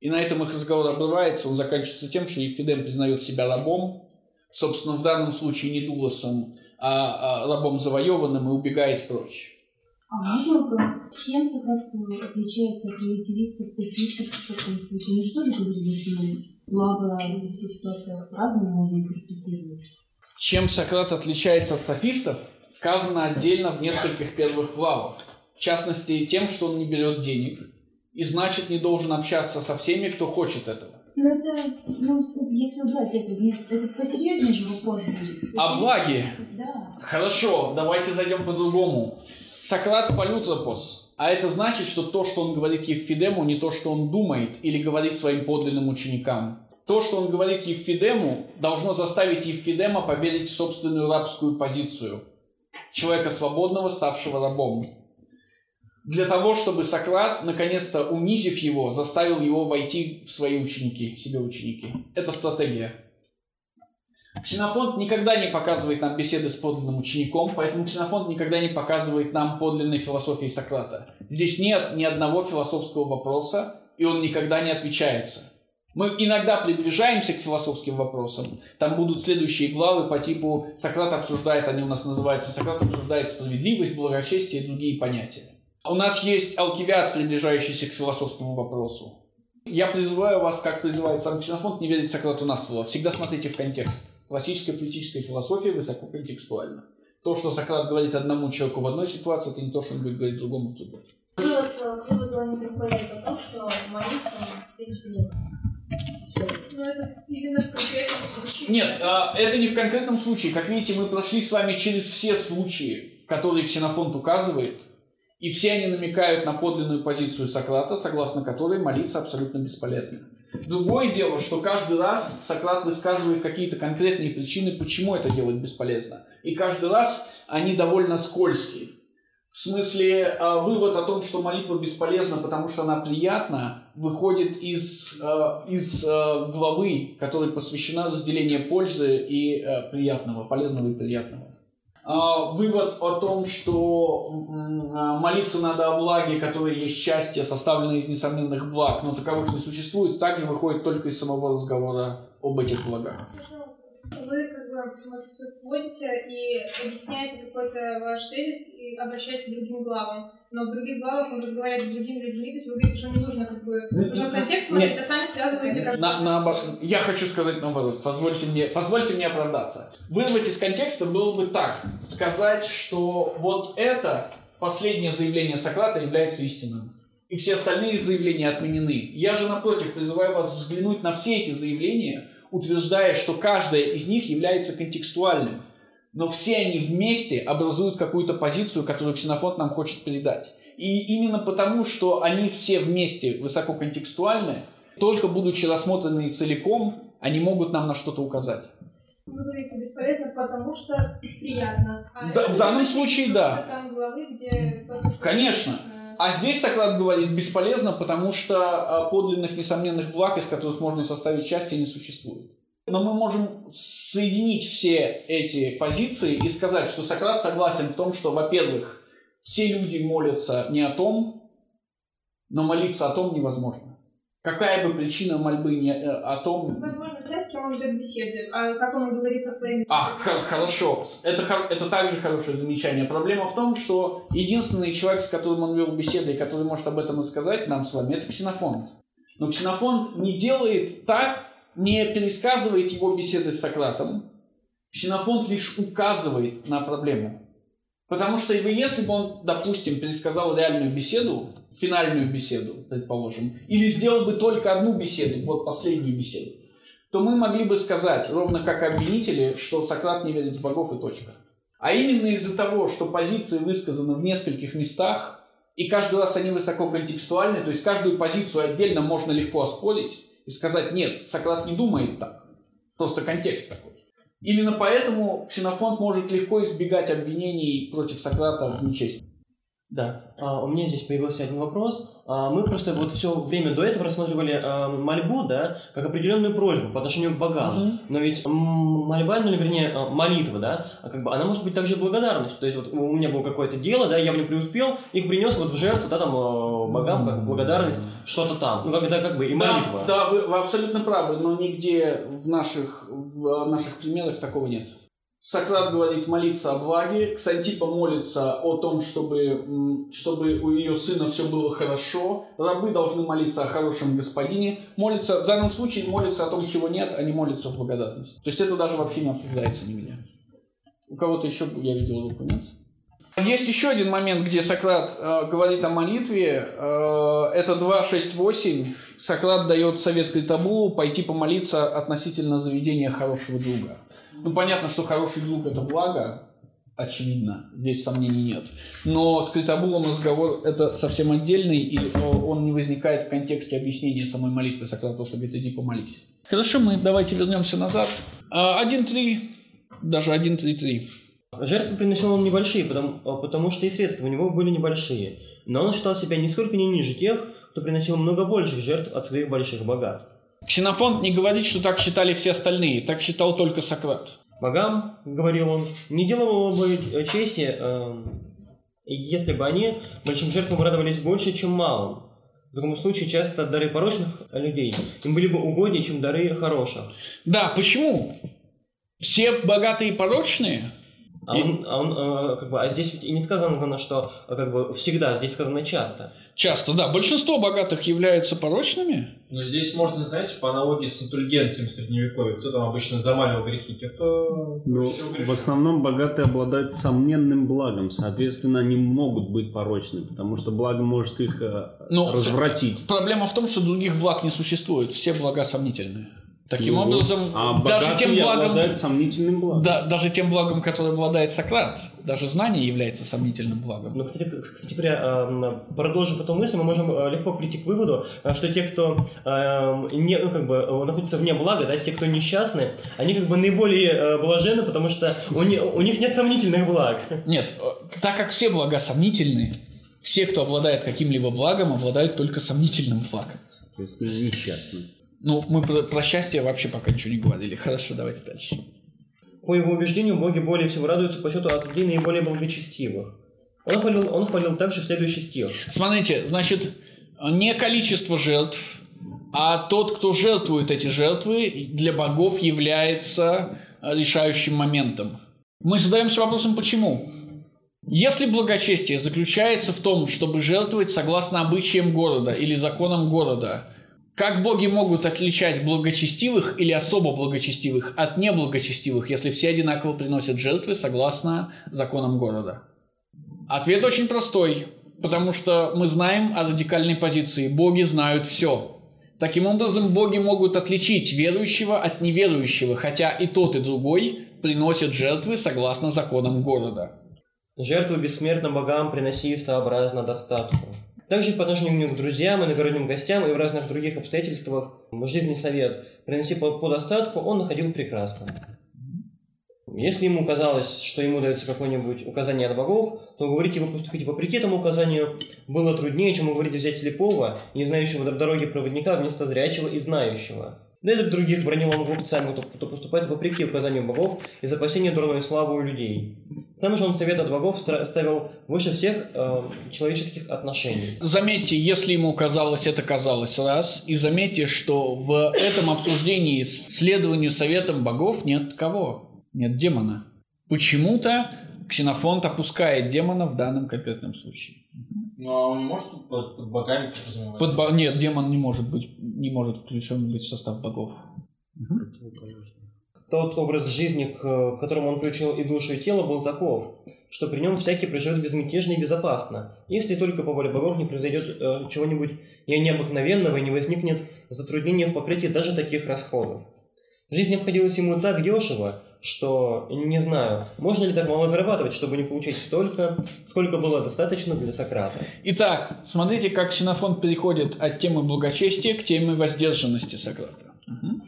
И на этом их разговор обрывается, он заканчивается тем, что Евфидем признает себя рабом, собственно, в данном случае не Дулосом, а, а рабом завоеванным и убегает прочь. А можно вопрос? Чем Сократ отличается от релятивистов, софистов в таком случае? Ну что же говорили, что благо в ситуациях разные можно интерпретировать? Чем Сократ отличается от софистов, сказано отдельно в нескольких первых главах. В частности, тем, что он не берет денег, и значит не должен общаться со всеми, кто хочет этого. Ну это, ну, если убрать это, ну, это посерьезнее же вопрос. О благе. Да. Хорошо, давайте зайдем по-другому. Сократ полютропос. А это значит, что то, что он говорит Евфидему, не то, что он думает или говорит своим подлинным ученикам. То, что он говорит Евфидему, должно заставить Евфидема поверить собственную рабскую позицию. Человека свободного, ставшего рабом. Для того, чтобы Сократ, наконец-то унизив его, заставил его войти в свои ученики, себе ученики. Это стратегия. Ксенофонт никогда не показывает нам беседы с подлинным учеником, поэтому Ксенофонт никогда не показывает нам подлинной философии Сократа. Здесь нет ни одного философского вопроса, и он никогда не отвечается. Мы иногда приближаемся к философским вопросам. Там будут следующие главы по типу Сократ обсуждает, они у нас называются, Сократ обсуждает справедливость, благочестие и другие понятия. У нас есть алкивиат, приближающийся к философскому вопросу. Я призываю вас, как призывает сам Ксенофонт, не верить Сократу на слово. Всегда смотрите в контекст. Классическая политическая философия высоко контекстуальна. То, что Сократ говорит одному человеку в одной ситуации, это не то, что он будет говорить другому в другой. Вы вот к выводу о том, что молиться, в принципе, нет. Нет, а, это не в конкретном случае. Как видите, мы прошли с вами через все случаи, которые Ксенофонт указывает, и все они намекают на подлинную позицию Сократа, согласно которой молиться абсолютно бесполезно. Другое дело, что каждый раз Сократ высказывает какие-то конкретные причины, почему это делать бесполезно. И каждый раз они довольно скользкие. В смысле, э, вывод о том, что молитва бесполезна, потому что она приятна, выходит из, э, из э, главы, которая посвящена разделению пользы и приятного, полезного и приятного. Вывод о том, что молиться надо о благе, которое есть счастье, составленное из несомненных благ, но таковых не существует, также выходит только из самого разговора об этих благах. Вы всё сводите и объясняете какой-то ваш тезис и обращаетесь к другим главам. Но в других главах он разговаривает с другими людьми, то есть вы говорите, что не нужно как бы нужно контекст смотреть, а сами связываете как на, наоборот. Я хочу сказать наоборот. Позвольте мне, позвольте мне оправдаться. Вырвать из контекста было бы так. Сказать, что вот это последнее заявление Сократа является истинным. И все остальные заявления отменены. Я же, напротив, призываю вас взглянуть на все эти заявления, утверждая, что каждая из них является контекстуальным. Но все они вместе образуют какую-то позицию, которую Ксенофонт нам хочет передать. И именно потому, что они все вместе высококонтекстуальны, только будучи рассмотрены целиком, они могут нам на что-то указать. Вы говорите бесполезно, потому что приятно. А Да, в данном случае, да. Там главы, где Конечно. А здесь Сократ говорит бесполезно, потому что а, подлинных несомненных благ, из которых можно составить счастье, не существует. Но мы можем соединить все эти позиции и сказать, что Сократ согласен в том, что, во-первых, все люди молятся не о том, но молиться о том невозможно. Какая бы причина мольбы не э, о том... Возможно, те, с кем он ведет беседы, а как он говорит со своими... А, хо- хорошо. Это, это также хорошее замечание. Проблема в том, что единственный человек, с которым он вел беседы, и который может об этом рассказать нам с вами, это Ксенофонт. Но Ксенофонт не делает так, не пересказывает его беседы с Сократом. Ксенофонт лишь указывает на проблему. Потому что если бы он, допустим, пересказал реальную беседу, финальную беседу, предположим, или сделал бы только одну беседу, вот последнюю беседу, то мы могли бы сказать, ровно как обвинители, что Сократ не верит в богов и точка. А именно из-за того, что позиции высказаны в нескольких местах, и каждый раз они высококонтекстуальны, то есть каждую позицию отдельно можно легко оспорить и сказать, нет, Сократ не думает так, просто контекст такой. Именно поэтому Ксенофонт может легко избегать обвинений против Сократа в нечести. Да. А, у меня здесь появился один вопрос. А, мы просто вот все время до этого рассматривали а, мольбу, да, как определенную просьбу по отношению к богам. Мгм. Но ведь мольба, ну, вернее, молитва, да, как бы она может быть также и благодарность. То есть вот у меня было какое-то дело, да, я в нем преуспел, их принес вот в жертву, да, там, богам, как благодарность, что-то там. Ну, как, это как бы и молитва. Да, да, вы, вы абсолютно правы, но нигде в наших, в наших примерах такого нет. Сократ говорит молиться о благе, Ксантипа молится о том, чтобы, чтобы у ее сына все было хорошо, рабы должны молиться о хорошем господине, молится, в данном случае молится о том, чего нет, а не молится в благодарность. То есть это даже вообще не обсуждается нигде. У кого-то еще, я видел руку, нет? Есть еще один момент, где Сократ э, говорит о молитве. Э, это 2.6.8. Сократ дает совет Критабулу пойти помолиться относительно заведения хорошего друга. Ну, понятно, что хороший друг – это благо, очевидно, здесь сомнений нет. Но с Критабулом разговор это совсем отдельный, и э, он не возникает в контексте объяснения самой молитвы. Сократ просто говорит, иди помолись. Хорошо, мы давайте вернемся назад. А, 1.3, даже 1.3.3. Жертвы приносил он небольшие, потому, а, потому что и средства у него были небольшие. Но он считал себя нисколько не ниже тех, кто приносил много больших жертв от своих больших богатств. Ксенофонт не говорит, что так считали все остальные, так считал только Сократ. Богам, говорил он, не делало бы чести, э, если бы они большим жертвам радовались больше, чем малым. В таком случае часто дары порочных людей им были бы угоднее, чем дары хороших. Да, почему? Все богатые и порочные? А, он, а, он, э, как бы, а здесь ведь и не сказано, что э, как бы всегда, здесь сказано часто. Часто, да. Большинство богатых являются порочными. Но здесь можно, знаете, по аналогии с интеллигенциями средневековья, кто там обычно замаливал грехи, те, кто Ну, в основном богатые обладают сомненным благом, соответственно, они могут быть порочны, потому что благо может их э, Ну, развратить. Проблема в том, что других благ не существует. Все блага сомнительные. Таким Ну, образом, а даже тем благом, сомнительным благом. да, даже тем благом, которое обладает Сократ, даже знание является сомнительным благом. Но, кстати, кстати говоря, э, продолжив эту мысль, мы можем э, легко прийти к выводу, э, что те, кто э, не, ну, как бы, э, находится вне блага, да, те, кто несчастны, они как бы наиболее э, блаженны, потому что у, не- у них нет сомнительных благ. Нет, так как все блага сомнительны, все, кто обладает каким-либо благом, обладают только сомнительным благом. То есть несчастны. Ну, мы про, про счастье вообще пока ничего не говорили. Хорошо, давайте дальше. По его убеждению, боги более всего радуются по счету от людей наиболее благочестивых. Он хвалил, он хвалил также следующий стих. Смотрите, значит, не количество жертв, а тот, кто жертвует эти жертвы, для богов является э, решающим моментом. Мы задаемся вопросом, почему? Если благочестие заключается в том, чтобы жертвовать согласно обычаям города или законам города, как боги могут отличать благочестивых или особо благочестивых от неблагочестивых, если все одинаково приносят жертвы согласно законам города? Ответ очень простой, потому что мы знаем о радикальной позиции. Боги знают все. Таким образом, боги могут отличить верующего от неверующего, хотя и тот, и другой приносят жертвы согласно законам города. Жертвы бессмертным богам приноси сообразно достатку. Также по отношению к друзьям, иногородним гостям и в разных других обстоятельствах жизни совет приноси по, по достатку он находил прекрасным. Если ему казалось, что ему дается какое-нибудь указание от богов, то уговорить его поступить вопреки этому указанию было труднее, чем уговорить взять слепого, не знающего дороги проводника вместо зрячего и знающего. Да и других бронил он глупцами, кто поступает вопреки указанию богов из опасения дурной славы у людей. Сам же он совет от богов ставил выше всех э, человеческих отношений. Заметьте, если ему казалось, это казалось раз, и заметьте, что в этом обсуждении следованию советам богов нет кого? Нет демона. Почему-то Ксенофонт опускает демона в данном конкретном случае. Ну а он не может под, под богами подразумевать? Под, нет, демон не может быть, не может включен быть в состав богов. Тот образ жизни, к которому он включил и душу, и тело, был таков, что при нем всякий проживет безмятежно и безопасно, если только по воле богов не произойдет э, чего-нибудь необыкновенного и не возникнет затруднения в покрытии даже таких расходов. Жизнь обходилась ему так дешево, что не знаю, можно ли так мало зарабатывать, чтобы не получить столько, сколько было достаточно для Сократа. Итак, смотрите, как Ксенофон переходит от темы благочестия к теме воздержанности Сократа. Угу.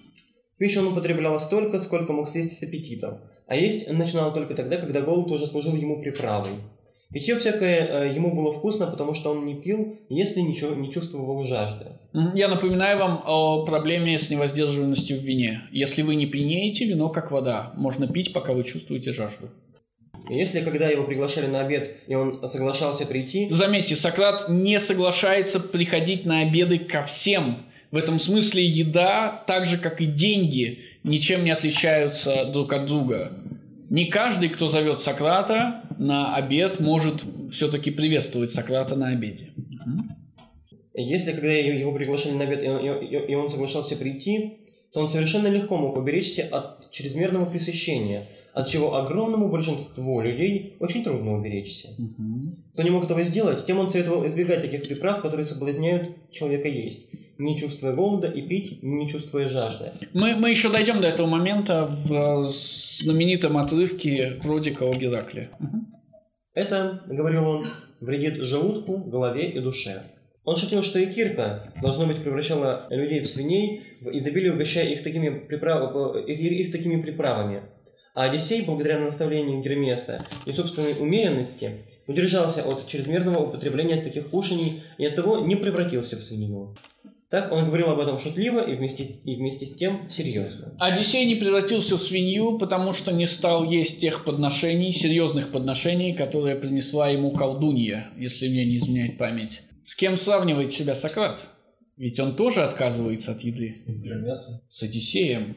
Пищу он употреблял столько, сколько мог съесть с аппетитом, а есть начинал только тогда, когда голод уже служил ему приправой. Питье всякое э, ему было вкусно, потому что он не пил, если ничего не чувствовал жажды. Я напоминаю вам о проблеме с невоздерживаемостью в вине. Если вы не пьянеете, вино как вода. Можно пить, пока вы чувствуете жажду. Если когда его приглашали на обед, и он соглашался прийти... Заметьте, Сократ не соглашается приходить на обеды ко всем. В этом смысле еда, так же как и деньги, ничем не отличаются друг от друга. Не каждый, кто зовет Сократа на обед, может все-таки приветствовать Сократа на обеде. Если когда его приглашали на обед, и он соглашался прийти, то он совершенно легко мог уберечься от чрезмерного пресыщения, от чего огромному большинству людей очень трудно уберечься. Угу. Кто не мог этого сделать, тем он советовал избегать таких приправ, которые соблазняют человека есть не чувствуя голода, и пить, не чувствуя жажды. Мы, мы еще дойдем до этого момента в знаменитом отрывке Продика о Геракле. Это, говорил он, вредит желудку, голове и душе. Он шутил, что и Кирка, должно быть, превращала людей в свиней, в изобилие угощая их такими, приправ... их, их такими приправами. А Одиссей, благодаря наставлению Гермеса и собственной умеренности, удержался от чрезмерного употребления таких кушаний и оттого не превратился в свинью. Так он говорил об этом шутливо и вместе, и вместе с тем серьезно. Одиссей не превратился в свинью, потому что не стал есть тех подношений, серьезных подношений, которые принесла ему колдунья, если мне не изменяет память. С кем сравнивает себя Сократ? Ведь он тоже отказывается от еды. С Гермесом? С Одиссеем.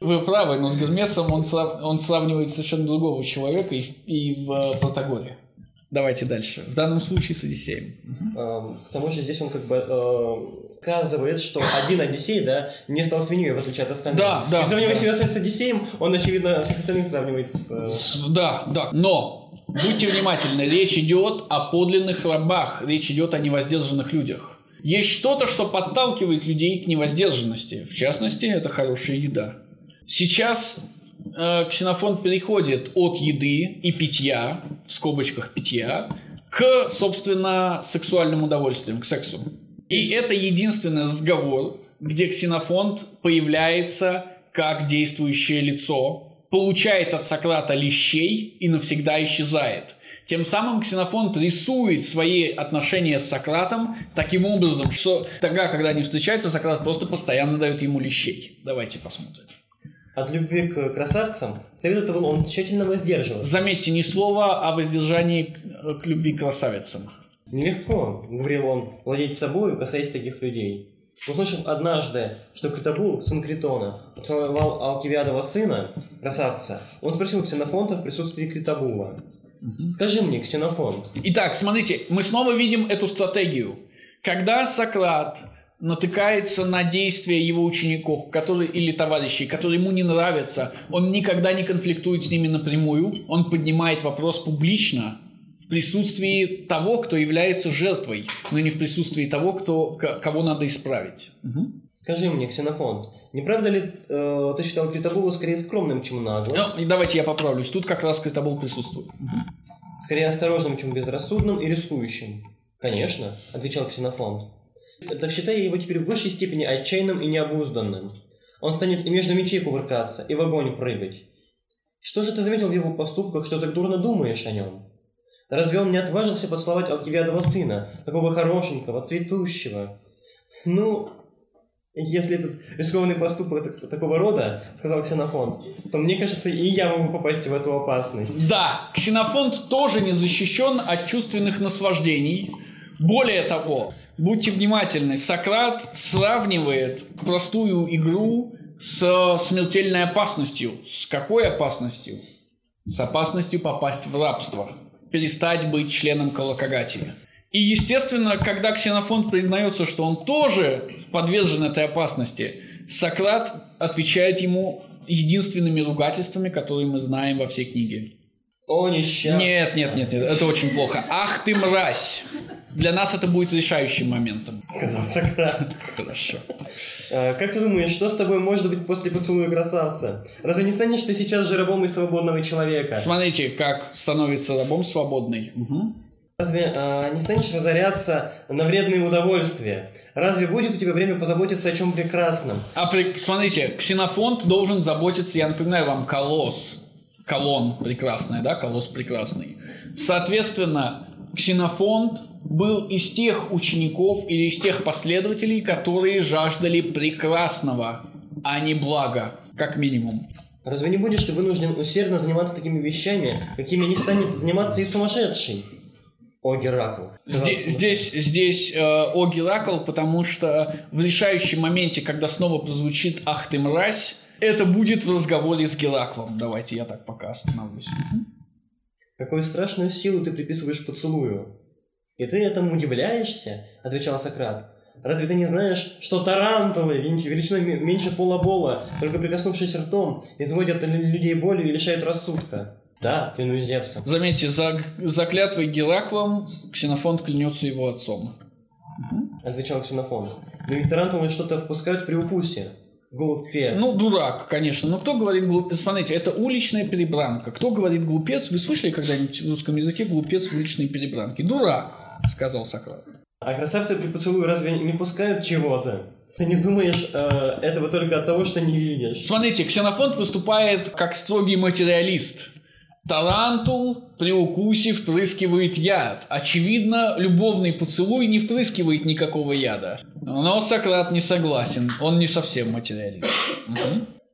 Вы правы, но с Гермесом он, срав... он сравнивает совершенно другого человека и, и в Протагоре. Давайте дальше. В данном случае с Одиссеем. Угу. К тому же здесь он как бы э, сказывает, что один Одиссей, да, не стал свиньей, в отличие от остальных. Да, да. И сравнивая да. себя с Одиссеем, он, очевидно, всех остальных сравнивает с... Э... с... Да, да. Но будьте внимательны, речь идет о подлинных рабах, речь идет о невоздержанных людях. Есть что-то, что подталкивает людей к невоздержанности. В частности, это хорошая еда. Сейчас э, Ксенофонт переходит от еды и питья, в скобочках питья, к, собственно, сексуальным удовольствиям, к сексу. И это единственный разговор, где Ксенофонт появляется как действующее лицо, получает от Сократа лещей и навсегда исчезает. Тем самым Ксенофонт рисует свои отношения с Сократом таким образом, что тогда, когда они встречаются, Сократ просто постоянно дает ему лещей. Давайте посмотрим. От любви к красавцам советовал он тщательно воздерживаться. Заметьте, ни слова о воздержании к любви к красавицам. Нелегко, говорил он, владеть собой, касаясь таких людей. Услышав однажды, что Критабул, сын Критона, поцеловал Алкивиадова сына, красавца, он спросил Ксенофонта в присутствии Критабула. Скажи мне, Ксенофонт. Итак, смотрите, мы снова видим эту стратегию. Когда Сократ натыкается на действия его учеников которые, или товарищей, которые ему не нравятся, он никогда не конфликтует с ними напрямую, он поднимает вопрос публично, в присутствии того, кто является жертвой, но не в присутствии того, кто, кого надо исправить. Угу. Скажи мне, Ксенофонт, не правда ли э, ты считал Критабула скорее скромным, чем наглым? Ну, давайте я поправлюсь. Тут как раз Критабул присутствует. Угу. Скорее осторожным, чем безрассудным и рискующим. Конечно, отвечал Ксенофонт. Так считай его теперь в высшей степени отчаянным и необузданным. Он станет и между мечей кувыркаться, и в огонь прыгать. Что же ты заметил в его поступках, что так дурно думаешь о нем? Разве он не отважился поцеловать Алкивиадова сына, такого хорошенького, цветущего? Ну, если этот рискованный поступок так- такого рода, сказал Ксенофонт, то мне кажется, и я могу попасть в эту опасность. Да, Ксенофонт тоже не защищен от чувственных наслаждений. Более того, будьте внимательны, Сократ сравнивает простую игру с смертельной опасностью. С какой опасностью? С опасностью попасть в рабство, перестать быть членом колокогатии. И, естественно, когда Ксенофонт признается, что он тоже подвержен этой опасности, Сократ отвечает ему единственными ругательствами, которые мы знаем во всей книге. О, несчастный. Нет, нет, нет, нет, это очень плохо. Ах ты мразь! Для нас это будет решающим моментом. сказал Сократ. Хорошо. А, Как ты думаешь, что с тобой может быть после поцелуя красавца? Разве не станешь ты сейчас же рабом и свободного человека? Смотрите, как становится рабом свободный. Разве а, не станешь разоряться на вредные удовольствия? Разве будет у тебя время позаботиться о чем прекрасном? А при- смотрите, Ксенофонт должен заботиться, я напоминаю вам, колосс. Колон прекрасный, да, колосс прекрасный. Соответственно, Ксенофонт был из тех учеников или из тех последователей, которые жаждали прекрасного, а не блага, как минимум. Разве не будешь ты вынужден усердно заниматься такими вещами, какими не станет заниматься и сумасшедший? О, Геракл. Здесь, здесь, здесь э, о Геракл, потому что в решающем моменте, когда снова прозвучит «Ах ты мразь», это будет в разговоре с Гераклом. Давайте я так пока остановлюсь. Какую страшную силу ты приписываешь поцелую? И ты этому удивляешься? Отвечал Сократ. Разве ты не знаешь, что тарантулы величиной ме- меньше полобола, только прикоснувшись ртом, изводят лю- людей болью и лишают рассудка? Да, клянусь Зевсом. Заметьте, за, за клятвой Гераклом Ксенофонт клянется его отцом. Отвечал Ксенофонт. Но ведь тарантулы что-то впускают при укусе. Глупец. Ну, дурак, конечно. Но кто говорит глупец? Смотрите, это уличная перебранка. Кто говорит глупец? Вы слышали когда-нибудь в русском языке глупец в уличной перебранке? Дурак, сказал Сократ. А красавцы при поцелуе разве не впускают чего-то? Ты не думаешь э, этого только от того, что не видишь? Смотрите, Ксенофонт выступает как строгий материалист. Тарантул при укусе впрыскивает яд. Очевидно, любовный поцелуй не впрыскивает никакого яда. Но Сократ не согласен. Он не совсем материалист.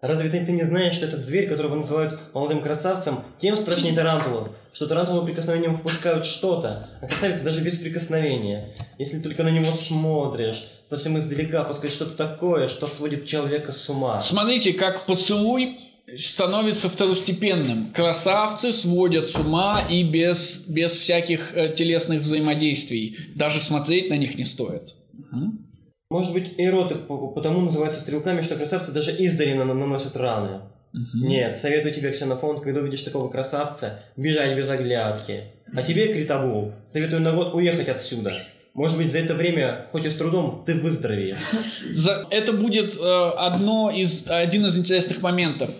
Разве ты, ты не знаешь, что этот зверь, которого называют молодым красавцем, тем страшнее тарантулов, что тарантулы прикосновением впускают что-то, а красавец даже без прикосновения. Если только на него смотришь, совсем издалека пускай что-то такое, что сводит человека с ума. Смотрите, как поцелуй становится второстепенным. Красавцы сводят с ума и без, без всяких э, телесных взаимодействий. Даже смотреть на них не стоит. Мгм. Может быть, эроты по- потому называются стрелками, что красавцы даже издали на- наносят раны. Мгм. Нет, советую тебе, Ксенофонт, когда увидишь такого красавца, бежать без оглядки. А тебе, Критабул, советую на год уехать отсюда. Может быть, за это время, хоть и с трудом, ты выздоровеешь. За- Это будет э, одно из, один из интересных моментов.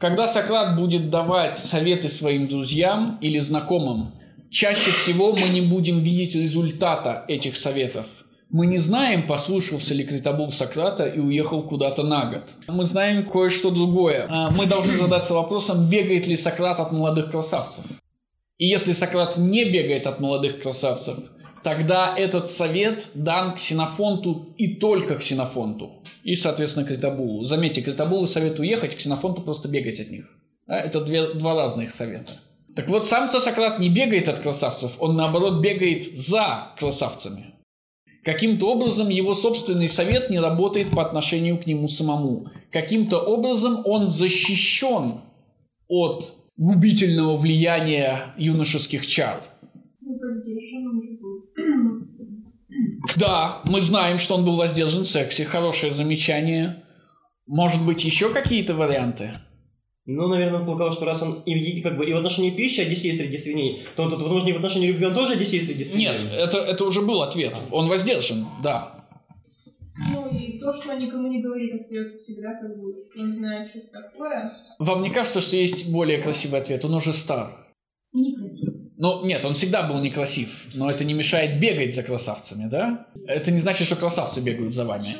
Когда Сократ будет давать советы своим друзьям или знакомым, чаще всего мы не будем видеть результата этих советов. Мы не знаем, послушался ли Критобул Сократа и уехал куда-то на год. Мы знаем кое-что другое. А, Мы должны задаться вопросом, бегает ли Сократ от молодых красавцев. И если Сократ не бегает от молодых красавцев, тогда этот совет дан Ксенофонту и только Ксенофонту. И, соответственно, Критобулу. Заметьте, Критобулу совет уехать, Ксенофонту просто бегать от них. Да, это две, два разных совета. Так вот, сам-то Сократ не бегает от красавцев, он, наоборот, бегает за красавцами. Каким-то образом его собственный совет не работает по отношению к нему самому. Каким-то образом он защищен от губительного влияния юношеских чар. Ну, воздержан он же был. Да, мы знаем, что он был воздержан в сексе. Хорошее замечание. Может быть, еще какие-то варианты? Ну, наверное, он полагал, что раз он и, как бы, и в отношении пищи Одиссей среди свиней, то, то, возможно, и в отношении любви он тоже Одиссей среди свиней. Нет, это, это уже был ответ. Он воздержан, да. Ну и то, что он никому не говорит, остается всегда, как бы, он знает, что это такое. Вам не кажется, что есть более красивый ответ? Он уже стар. И некрасиво. Ну, нет, он всегда был некрасив, но это не мешает бегать за красавцами, да? Это не значит, что красавцы бегают за вами.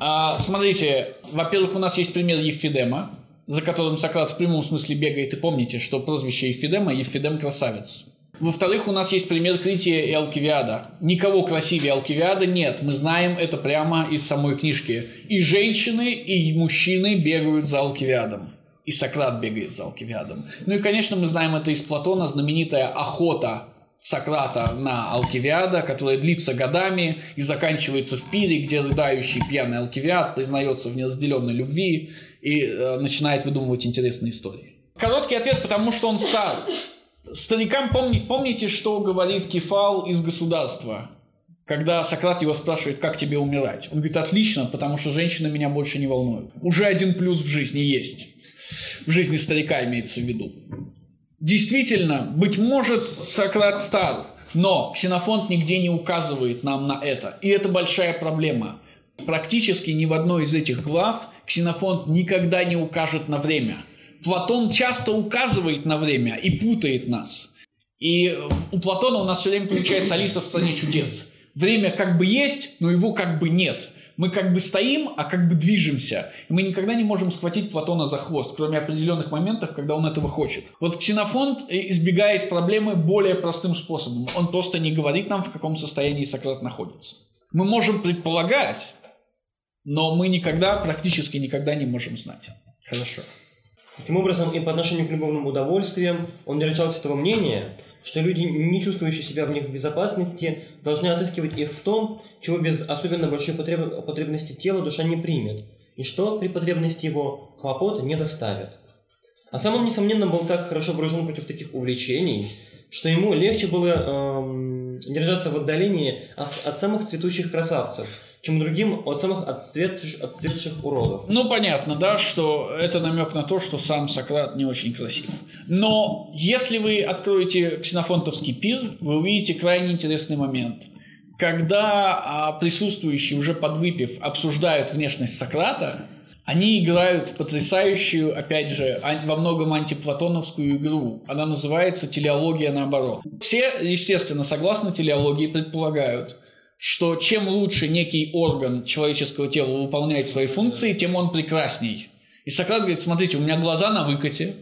А, смотрите, во-первых, у нас есть пример Ефидема, за которым Сократ в прямом смысле бегает, и помните, что прозвище Ефидема – Ефидем красавец. Во-вторых, у нас есть пример Крития и Алкивиада. Никого красивее Алкивиада нет, мы знаем это прямо из самой книжки. И женщины, и мужчины бегают за Алкивиадом. И Сократ бегает за Алкивиадом. Ну и, конечно, мы знаем это из Платона, знаменитая охота Сократа на Алкивиада, которая длится годами и заканчивается в пире, где рыдающий пьяный Алкивиад признается в неразделенной любви и э, начинает выдумывать интересные истории. Короткий ответ, потому что он стар. Старикам помни, помните, что говорит Кефал из государства, когда Сократ его спрашивает, как тебе умирать? Он говорит, отлично, потому что женщины меня больше не волнуют. Уже один плюс в жизни есть. В жизни старика имеется в виду. Действительно, быть может, Сократ стар, но Ксенофонт нигде не указывает нам на это. И это большая проблема. Практически ни в одной из этих глав Ксенофонт никогда не укажет на время. Платон часто указывает на время и путает нас. И у Платона у нас все время получается Алиса в стране чудес. Время как бы есть, но его как бы нет мы как бы стоим, а как бы движемся. И мы никогда не можем схватить Платона за хвост, кроме определенных моментов, когда он этого хочет. Вот Ксенофонт избегает проблемы более простым способом. Он просто не говорит нам, в каком состоянии Сократ находится. Мы можем предполагать, но мы никогда, практически никогда не можем знать. Хорошо. Таким образом, и по отношению к любовным удовольствиям он держался этого мнения, что люди, не чувствующие себя в них в безопасности, должны отыскивать их в том, чего без особенно большой потреб... потребности тела душа не примет, и что при потребности его хлопот не доставит. А сам он, несомненно, был так хорошо вооружен против таких увлечений, что ему легче было эм, держаться в отдалении от, от самых цветущих красавцев – чем другим от самых отцветших, отцветших уродов. Ну, понятно, да, что это намек на то, что сам Сократ не очень красив. Но если вы откроете ксенофонтовский пир, вы увидите крайне интересный момент. Когда а, присутствующие, уже подвыпив, обсуждают внешность Сократа, они играют потрясающую, опять же, во многом антиплатоновскую игру. Она называется «Телеология наоборот». Все, естественно, согласно телеологии, предполагают – что чем лучше некий орган человеческого тела выполняет свои функции, тем он прекрасней. И Сократ говорит, смотрите, у меня глаза на выкате,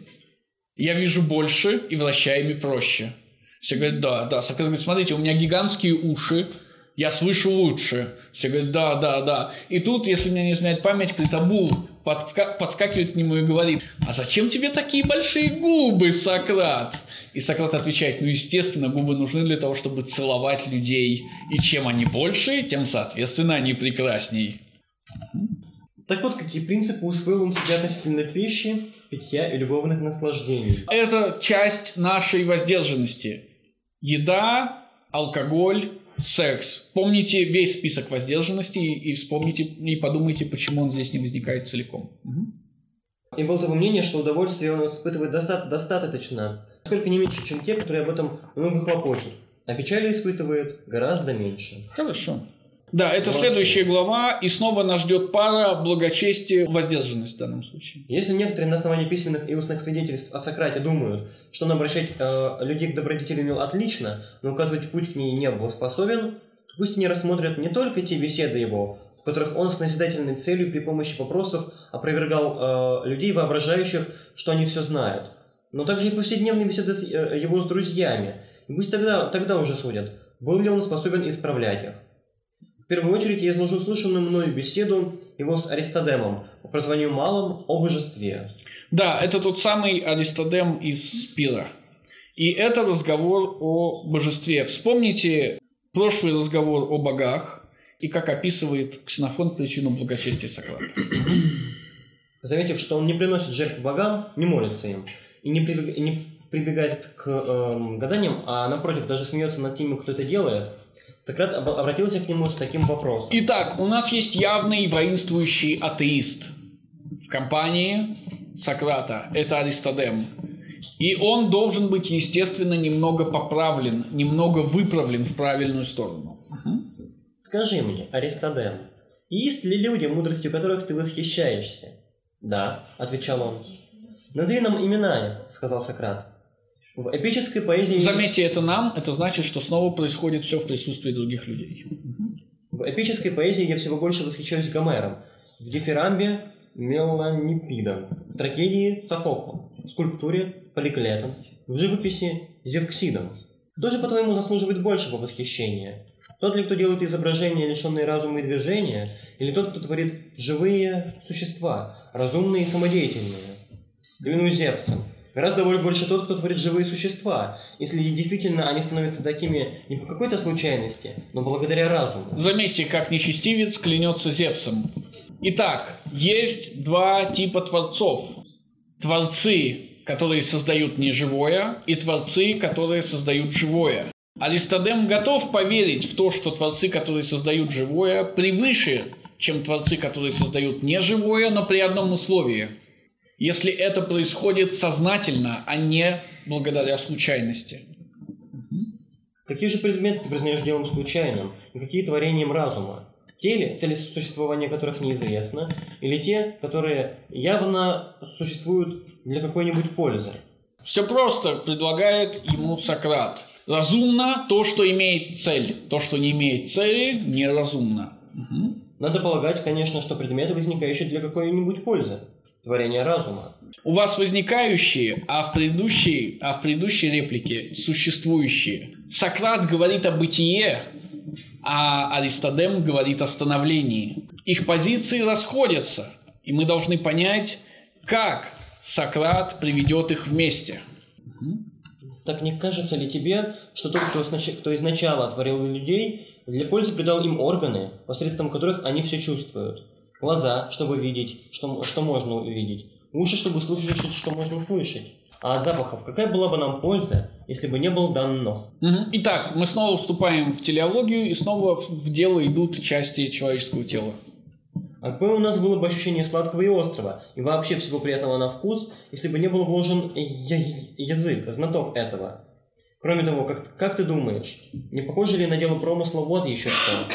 я вижу больше и вращаю ими проще. Все говорят, да, да. Сократ говорит, смотрите, у меня гигантские уши, я слышу лучше. Все говорят, да, да, да. И тут, если мне не изменяет память, Критабул подска- подскакивает к нему и говорит, а зачем тебе такие большие губы, Сократ? И Сократ отвечает, ну, естественно, губы нужны для того, чтобы целовать людей. И чем они больше, тем, соответственно, они прекрасней. Так вот, какие принципы усвоил он себе относительно пищи, питья и любовных наслаждений? Это часть нашей воздержанности. Еда, алкоголь, секс. Помните весь список воздержанности и вспомните и подумайте, почему он здесь не возникает целиком. И был того мнения, что удовольствие он испытывает доста- достаточно Сколько не меньше, чем те, которые об этом много хлопочут. А печали испытывает гораздо меньше. Хорошо. Да, это Молодцы. следующая глава, и снова нас ждет пара благочестие, воздержанность в данном случае. Если некоторые на основании письменных и устных свидетельств о Сократе думают, что он обращать э, людей к добродетели умел отлично, но указывать путь к ней не был способен, пусть они рассмотрят не только те беседы его, в которых он с назидательной целью при помощи вопросов опровергал э, людей, воображающих, что они все знают, но также и повседневные беседы с, э, его с друзьями. И пусть тогда, тогда уже судят, был ли он способен исправлять их. В первую очередь я изложу слышанную мною беседу его с Аристодемом по прозванию малом о божестве. Да, это тот самый Аристодем из Пира. И это разговор о божестве. Вспомните прошлый разговор о богах и как описывает Ксенофон причину благочестия Сократа. Заметив, что он не приносит жертв богам, не молится им, и не, прибег, не прибегает к э, гаданиям, а напротив даже смеется над теми, кто это делает, Сократ обратился к нему с таким вопросом. Итак, у нас есть явный воинствующий атеист в компании Сократа. Это Аристодем. И он должен быть, естественно, немного поправлен, немного выправлен в правильную сторону. Скажи мне, Аристодем, есть ли люди, мудростью которых ты восхищаешься? Да, отвечал он. «Назови нам имена», — сказал Сократ. В эпической поэзии... Заметьте, это нам, это значит, что снова происходит все в присутствии других людей. В эпической поэзии я всего больше восхищаюсь Гомером, в дифирамбе Меланипидом, в трагедии Софоклом, в скульптуре Поликлетом, в живописи Зевксидом. Кто же, по-твоему, заслуживает большего восхищения? Тот ли, кто делает изображения, лишенные разума и движения, или тот, кто творит живые существа, разумные и самодеятельные? Клянусь Зевсом, гораздо больше тот, кто творит живые существа, если действительно они становятся такими не по какой-то случайности, но благодаря разуму. Заметьте, как нечестивец клянется Зевсом. Итак, есть два типа творцов. Творцы, которые создают неживое, и творцы, которые создают живое. Аристодем готов поверить в то, что творцы, которые создают живое, превыше, чем творцы, которые создают неживое, но при одном условии. Если это происходит сознательно, а не благодаря случайности. Какие же предметы ты признаешь делом случайным, и какие творением разума? Те ли, цели существования которых неизвестно, или те, которые явно существуют для какой-нибудь пользы? Все просто предлагает ему Сократ. Разумно то, что имеет цель. То, что не имеет цели, неразумно. Угу. Надо полагать, конечно, что предметы, возникающие для какой-нибудь пользы. Творение разума. У вас возникающие, а в предыдущей, а в предыдущей реплике существующие. Сократ говорит о бытие, а Аристодем говорит о становлении. Их позиции расходятся, и мы должны понять, как Сократ приведет их вместе. Так не кажется ли тебе, что тот, кто, кто изначально творил людей, для пользы придал им органы, посредством которых они все чувствуют? Глаза, чтобы видеть, что, что можно увидеть. Уши, чтобы слышать, что можно слышать. А от запахов какая была бы нам польза, если бы не был дан нос? Угу. Итак, мы снова вступаем в телеологию, и снова в дело идут части человеческого тела. А какое у нас было бы ощущение сладкого и острого, и вообще всего приятного на вкус, если бы не был вложен язык, знаток этого? Кроме того, как, как ты думаешь, не похоже ли на дело промысла вот еще что?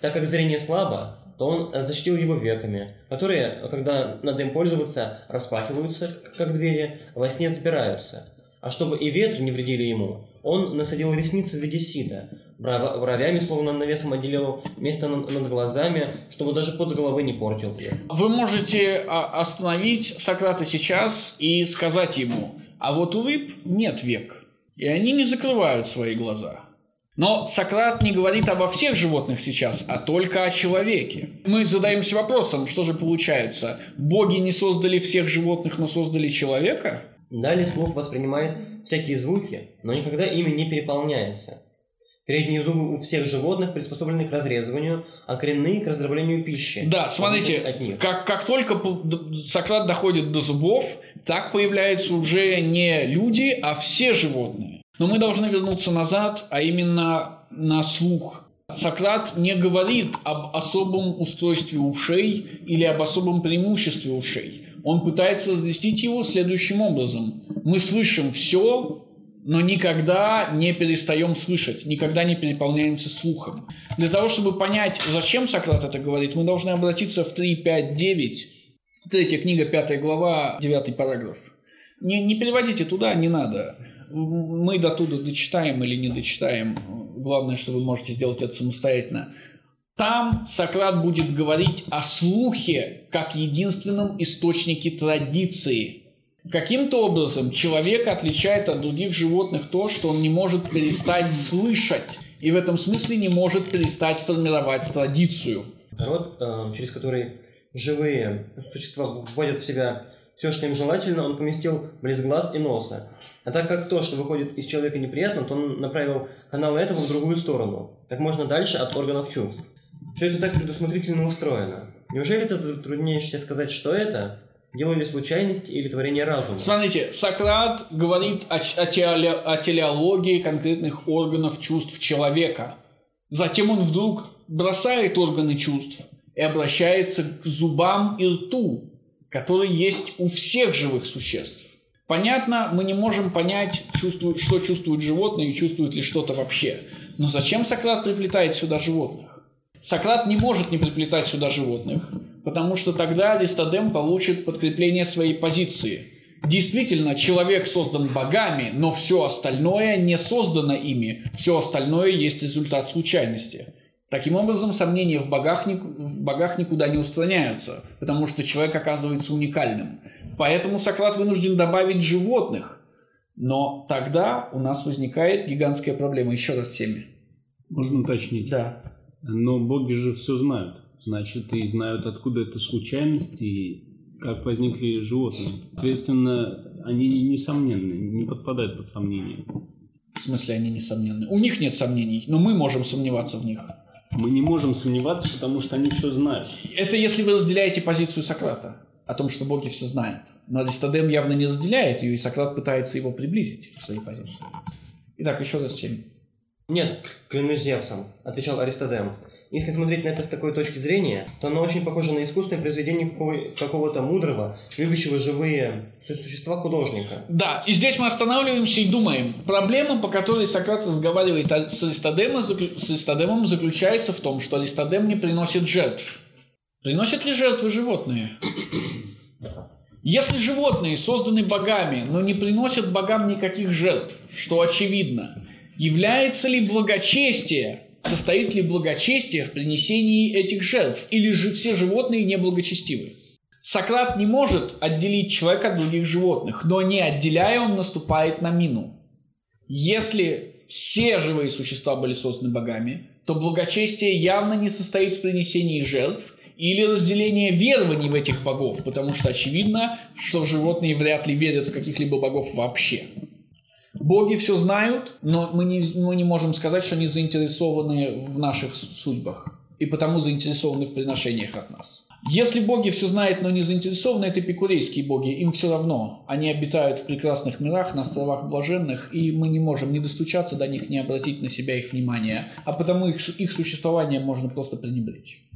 Так как зрение слабо, то он защитил его веками, которые, когда надо им пользоваться, распахиваются, как двери, во сне запираются. А чтобы и ветры не вредили ему, он насадил ресницы в виде сита, бровями, словно навесом отделил место над глазами, чтобы даже под головы не портил Вы можете а, остановить Сократа сейчас и сказать ему, а вот у рыб нет век, и они не закрывают свои глаза. Но Сократ не говорит обо всех животных сейчас, а только о человеке. Мы задаемся вопросом, что же получается? Боги не создали всех животных, но создали человека? Далее слух воспринимает всякие звуки, но никогда ими не переполняется. Передние зубы у всех животных приспособлены к разрезыванию, а коренные – к раздроблению пищи. Да, смотрите. Как, как только Сократ доходит до зубов, так появляются уже не люди, а все животные. Но мы должны вернуться назад, а именно на слух. Сократ не говорит об особом устройстве ушей или об особом преимуществе ушей. Он пытается разъяснить его следующим образом. Мы слышим все, но никогда не перестаем слышать, никогда не переполняемся слухом. Для того, чтобы понять, зачем Сократ это говорит, мы должны обратиться в 3.5.9, третья книга, пятая глава, девятый параграф. Не, не переводите туда, не надо мы до туда дочитаем или не дочитаем, главное, что вы можете сделать это самостоятельно. Там Сократ будет говорить о слухе как единственном источнике традиции. Каким-то образом человек отличает от других животных то, что он не может перестать слышать, и в этом смысле не может перестать формировать традицию. Род, э, через который живые существа вводят в себя все, что им желательно, он поместил близ глаз и носа. А так как то, что выходит из человека неприятно, то он направил каналы этого в другую сторону, как можно дальше от органов чувств. Все это так предусмотрительно устроено. Неужели ты затрудняешься сказать, что это? Дело ли случайности или творение разума? Смотрите, Сократ говорит о, о, теле, о телеологии конкретных органов чувств человека. Затем он вдруг бросает органы чувств и обращается к зубам и рту, которые есть у всех живых существ. Понятно, мы не можем понять, чувствует, что чувствуют животные и чувствуют ли что-то вообще. Но зачем Сократ приплетает сюда животных? Сократ не может не приплетать сюда животных, потому что тогда Аристодем получит подкрепление своей позиции. Действительно, человек создан богами, но все остальное не создано ими. Все остальное есть результат случайности. Таким образом, сомнения в богах, в богах никуда не устраняются, потому что человек оказывается уникальным. Поэтому Сократ вынужден добавить животных. Но тогда у нас возникает гигантская проблема. Еще раз всеми. Можно уточнить? Да. Но боги же все знают. Значит, и знают, откуда это случайность и как возникли животные. Соответственно, они несомненны, не подпадают под сомнения. В смысле, они несомненны? У них нет сомнений, но мы можем сомневаться в них. Мы не можем сомневаться, потому что они все знают. Это если вы разделяете позицию Сократа о том, что боги все знают. Но Аристодем явно не разделяет ее, и Сократ пытается его приблизить к своей позиции. Итак, еще раз чем? Нет, клянусь Зевсом, отвечал Аристодем. Если смотреть на это с такой точки зрения, то оно очень похоже на искусственное произведение какого-то мудрого, любящего живые существа художника. Да, и здесь мы останавливаемся и думаем. Проблема, по которой Сократ разговаривает с Аристодемом, с Аристодемом заключается в том, что Аристодем не приносит жертв. Приносят ли жертвы животные? Если животные созданы богами, но не приносят богам никаких жертв, что очевидно, является ли благочестие состоит ли благочестие в принесении этих жертв, или же все животные неблагочестивы. Сократ не может отделить человека от других животных, но не отделяя, он наступает на мину. Если все живые существа были созданы богами, то благочестие явно не состоит в принесении жертв или разделении верований в этих богов, потому что очевидно, что животные вряд ли верят в каких-либо богов вообще. Боги все знают, но мы не, мы не можем сказать, что они заинтересованы в наших судьбах и потому заинтересованы в приношениях от нас. Если боги все знают, но не заинтересованы, это эпикурейские боги, им все равно. Они обитают в прекрасных мирах, на островах блаженных, и мы не можем не достучаться до них, не обратить на себя их внимание, а потому их, их существование можно просто пренебречь.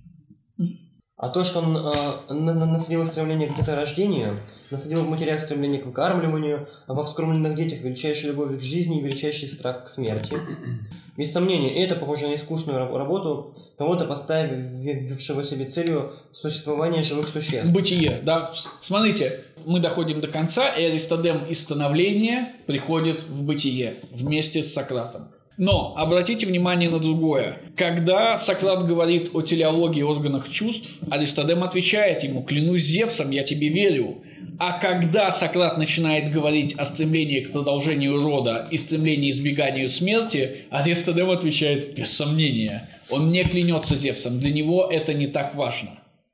А то, что он э, насадил стремление к деторождению, насадил в матерях стремление к выкармливанию, а во вскормленных детях величайшая любовь к жизни и величайший страх к смерти. [clears throat] Без сомнения, это похоже на искусную работу кого-то поставившего себе целью существование живых существ. Бытие, да. Смотрите, мы доходим до конца, и Аристодем из становления приходит в бытие вместе с Сократом. Но обратите внимание на другое. Когда Сократ говорит о телеологии органах чувств, Аристодем отвечает ему «Клянусь Зевсом, я тебе верю». А когда Сократ начинает говорить о стремлении к продолжению рода и стремлении к избеганию смерти, Аристодем отвечает «Без сомнения». Он не клянется Зевсом, для него это не так важно.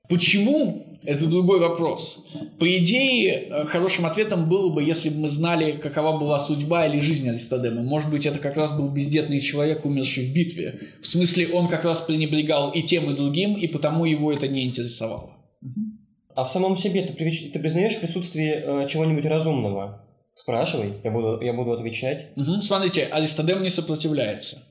Почему? Это другой вопрос. По идее, э, хорошим ответом было бы, если бы мы знали, какова была судьба или жизнь Аристодема. Может быть, это как раз был бездетный человек, умерший в битве. В смысле, он как раз пренебрегал и тем, и другим, и потому его это не интересовало. А в самом себе ты, ты признаешь присутствие э, чего-нибудь разумного? Спрашивай, я буду, я буду отвечать. Угу. Смотрите, Аристодем не сопротивляется.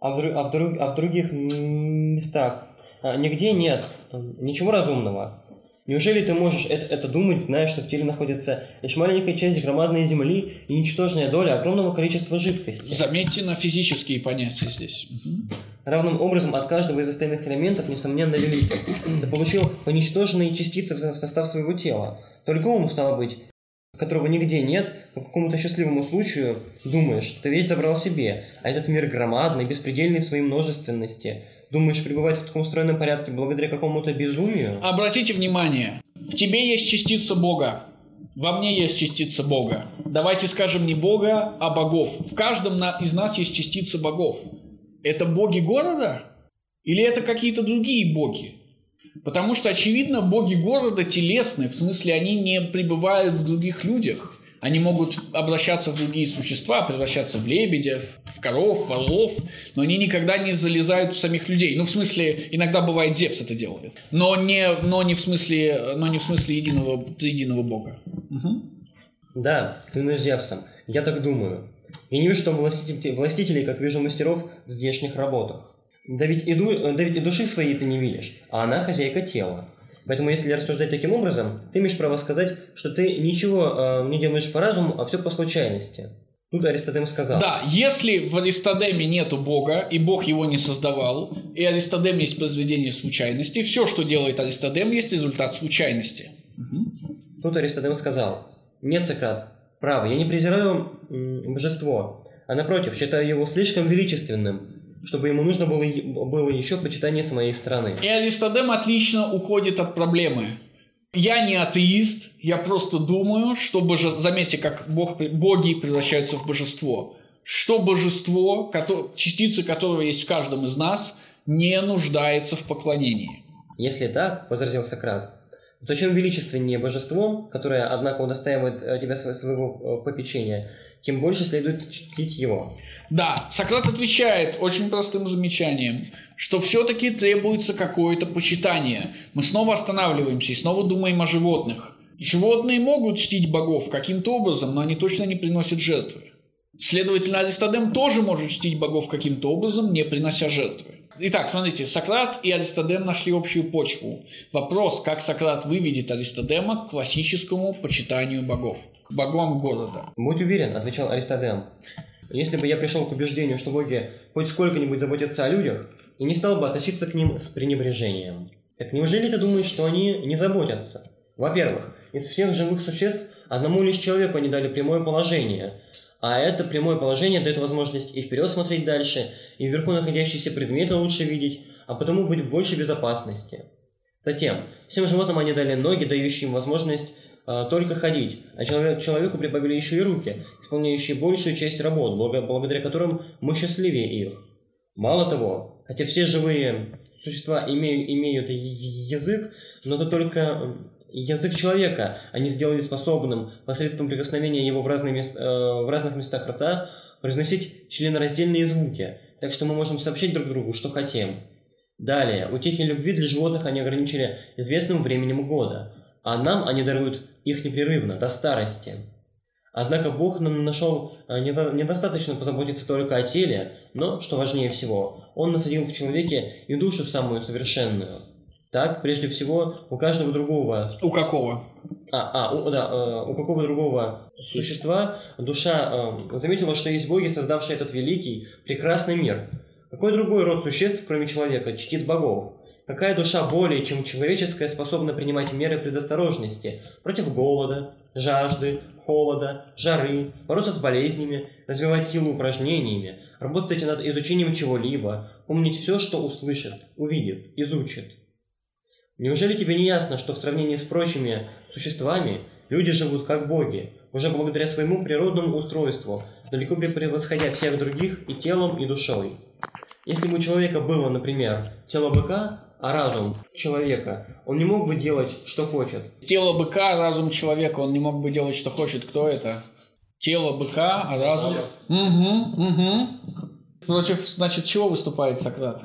А в, а в, а в других местах а, нигде нет ничего разумного. Неужели ты можешь это, это думать, зная, что в теле находится лишь маленькая часть громадной земли и ничтожная доля огромного количества жидкости? Заметьте на физические понятия здесь. Угу. Равным образом от каждого из остальных элементов, несомненно, великий. Ты получил поничтоженные частицы в состав своего тела. Только ум, стало быть, которого нигде нет, по какому-то счастливому случаю думаешь, ты весь забрал себе, а этот мир громадный, беспредельный в своей множественности – Думаешь, пребывать в таком устроенном порядке благодаря какому-то безумию? Обратите внимание, в тебе есть частица Бога. Во мне есть частица Бога. Давайте скажем не Бога, а богов. В каждом из нас есть частица богов. Это боги города? Или это какие-то другие боги? Потому что, очевидно, боги города телесны, в смысле они не пребывают в других людях. Они могут обращаться в другие существа, превращаться в лебедев, в коров, в орлов, но они никогда не залезают в самих людей. Ну, в смысле, иногда бывает Зевс это делает, но не, но не в смысле, но не в смысле единого, единого бога. Угу. Да, клянусь Зевсом, я так думаю. Я не вижу там властителей, властителей, как вижу мастеров в здешних работах. Да ведь, и, ду, да ведь и души своей ты не видишь, а она хозяйка тела. Поэтому, если рассуждать таким образом, ты имеешь право сказать, что ты ничего э, не делаешь по разуму, а все по случайности. Тут Аристодем сказал. Да, если в Аристодеме нету Бога, и Бог его не создавал, и Аристодем есть произведение случайности, все, что делает Аристодем, есть результат случайности. Угу. Тут Аристодем сказал. Нет, Сократ, право, я не презираю м, божество, а напротив, считаю его слишком величественным, чтобы ему нужно было, было еще почитание с моей стороны. И Аристодем отлично уходит от проблемы. Я не атеист, я просто думаю, что боже... заметьте, как бог... боги превращаются в божество. Что божество, кото- частица которого есть в каждом из нас, не нуждается в поклонении. Если так, возразил Сократ, то чем величественнее божество, которое, однако, удостаивает э, тебя сво- своего э, попечения, тем больше следует чтить его. Да, Сократ отвечает очень простым замечанием, что все-таки требуется какое-то почитание. Мы снова останавливаемся и снова думаем о животных. Животные могут чтить богов каким-то образом, но они точно не приносят жертвы. Следовательно, Аристодем тоже может чтить богов каким-то образом, не принося жертвы. Итак, смотрите, Сократ и Аристодем нашли общую почву. Вопрос, как Сократ выведет Аристодема к классическому почитанию богов, к богам города. «Будь уверен», — отвечал Аристодем, «если бы я пришел к убеждению, что боги хоть сколько-нибудь заботятся о людях, и не стал бы относиться к ним с пренебрежением. Так неужели ты думаешь, что они не заботятся? Во-первых, из всех живых существ одному лишь человеку они дали прямое положение, а это прямое положение дает возможность и вперед смотреть дальше, и вверху находящиеся предметы лучше видеть, а потому быть в большей безопасности. Затем, всем животным они дали ноги, дающие им возможность а, только ходить, а человек, человеку прибавили еще и руки, исполняющие большую часть работ, благо- благодаря которым мы счастливее их. Мало того, хотя все живые существа имеют, имеют язык, но это только язык человека они сделали способным посредством прикосновения его в, разные мес- э, в разных местах рта произносить членораздельные звуки, так что мы можем сообщить друг другу, что хотим. Далее, утехи любви для животных они ограничили известным временем года, а нам они даруют их непрерывно, до старости. Однако Бог нам нашел э, недо- недостаточно позаботиться только о теле, но, что важнее всего, Он насадил в человеке и душу самую совершенную. Так, прежде всего, у каждого другого У какого? а, а, у, да, э, у какого другого существа душа э, заметила, что есть боги, создавшие этот великий, прекрасный мир. Какой другой род существ, кроме человека, чтит богов? Какая душа более, чем человеческая, способна принимать меры предосторожности против голода, жажды, холода, жары, бороться с болезнями, развивать силу упражнениями, работать над изучением чего-либо, помнить все, что услышит, увидит, изучит? Неужели тебе не ясно, что в сравнении с прочими существами люди живут как боги, уже благодаря своему природному устройству, далеко превосходя всех других и телом, и душой? Если бы у человека было, например, тело быка, а разум человека, он не мог бы делать, что хочет. Тело быка, разум человека, он не мог бы делать, что хочет. Кто это? Тело быка, а разум... Угу, угу. Против, значит, чего выступает Сократ?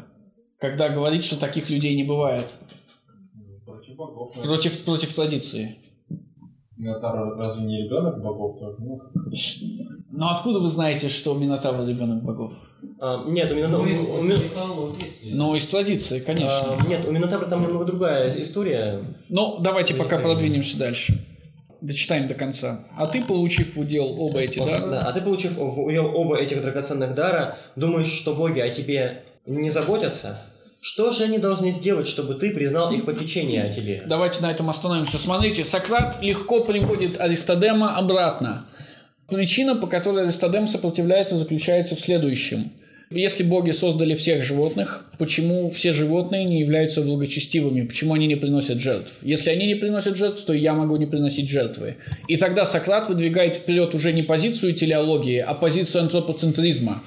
Когда говорит, что таких людей не бывает. Против богов. Против, против традиции. Минотавр разве не ребенок богов тоже? Ну, Но откуда вы знаете, что Минотавр ребенок богов? А, нет, у Минотавра... у Ми- Ну, из традиции, конечно. а, нет, у Минотавра там немного другая история. Ну, давайте пока продвинемся дальше. Дочитаем до конца. А ты, получив в удел оба эти Да, дара, а ты, получив в удел оба этих драгоценных дара, думаешь, что боги о тебе не заботятся? Что же они должны сделать, чтобы ты признал их попечение о тебе? Давайте на этом остановимся. Смотрите, Сократ легко приводит Аристодема обратно. Причина, по которой Аристодем сопротивляется, заключается в следующем. Если боги создали всех животных, почему все животные не являются благочестивыми? Почему они не приносят жертв? Если они не приносят жертв, то я могу не приносить жертвы. И тогда Сократ выдвигает вперед уже не позицию телеологии, а позицию антропоцентризма.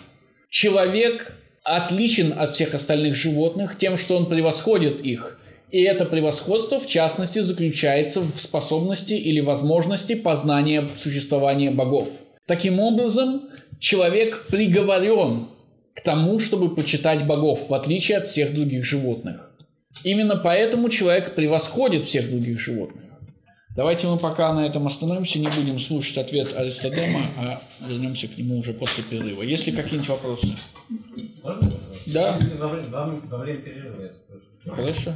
Человек отличен от всех остальных животных тем, что он превосходит их. И это превосходство, в частности, заключается в способности или возможности познания существования богов. Таким образом, человек приговорен к тому, чтобы почитать богов, в отличие от всех других животных. Именно поэтому человек превосходит всех других животных. Давайте мы пока на этом остановимся, не будем слушать ответ Аристодема, а вернемся к нему уже после перерыва. Есть ли какие-нибудь вопросы? можно? Да. Во время, во время- перерыва я скажу. Хорошо.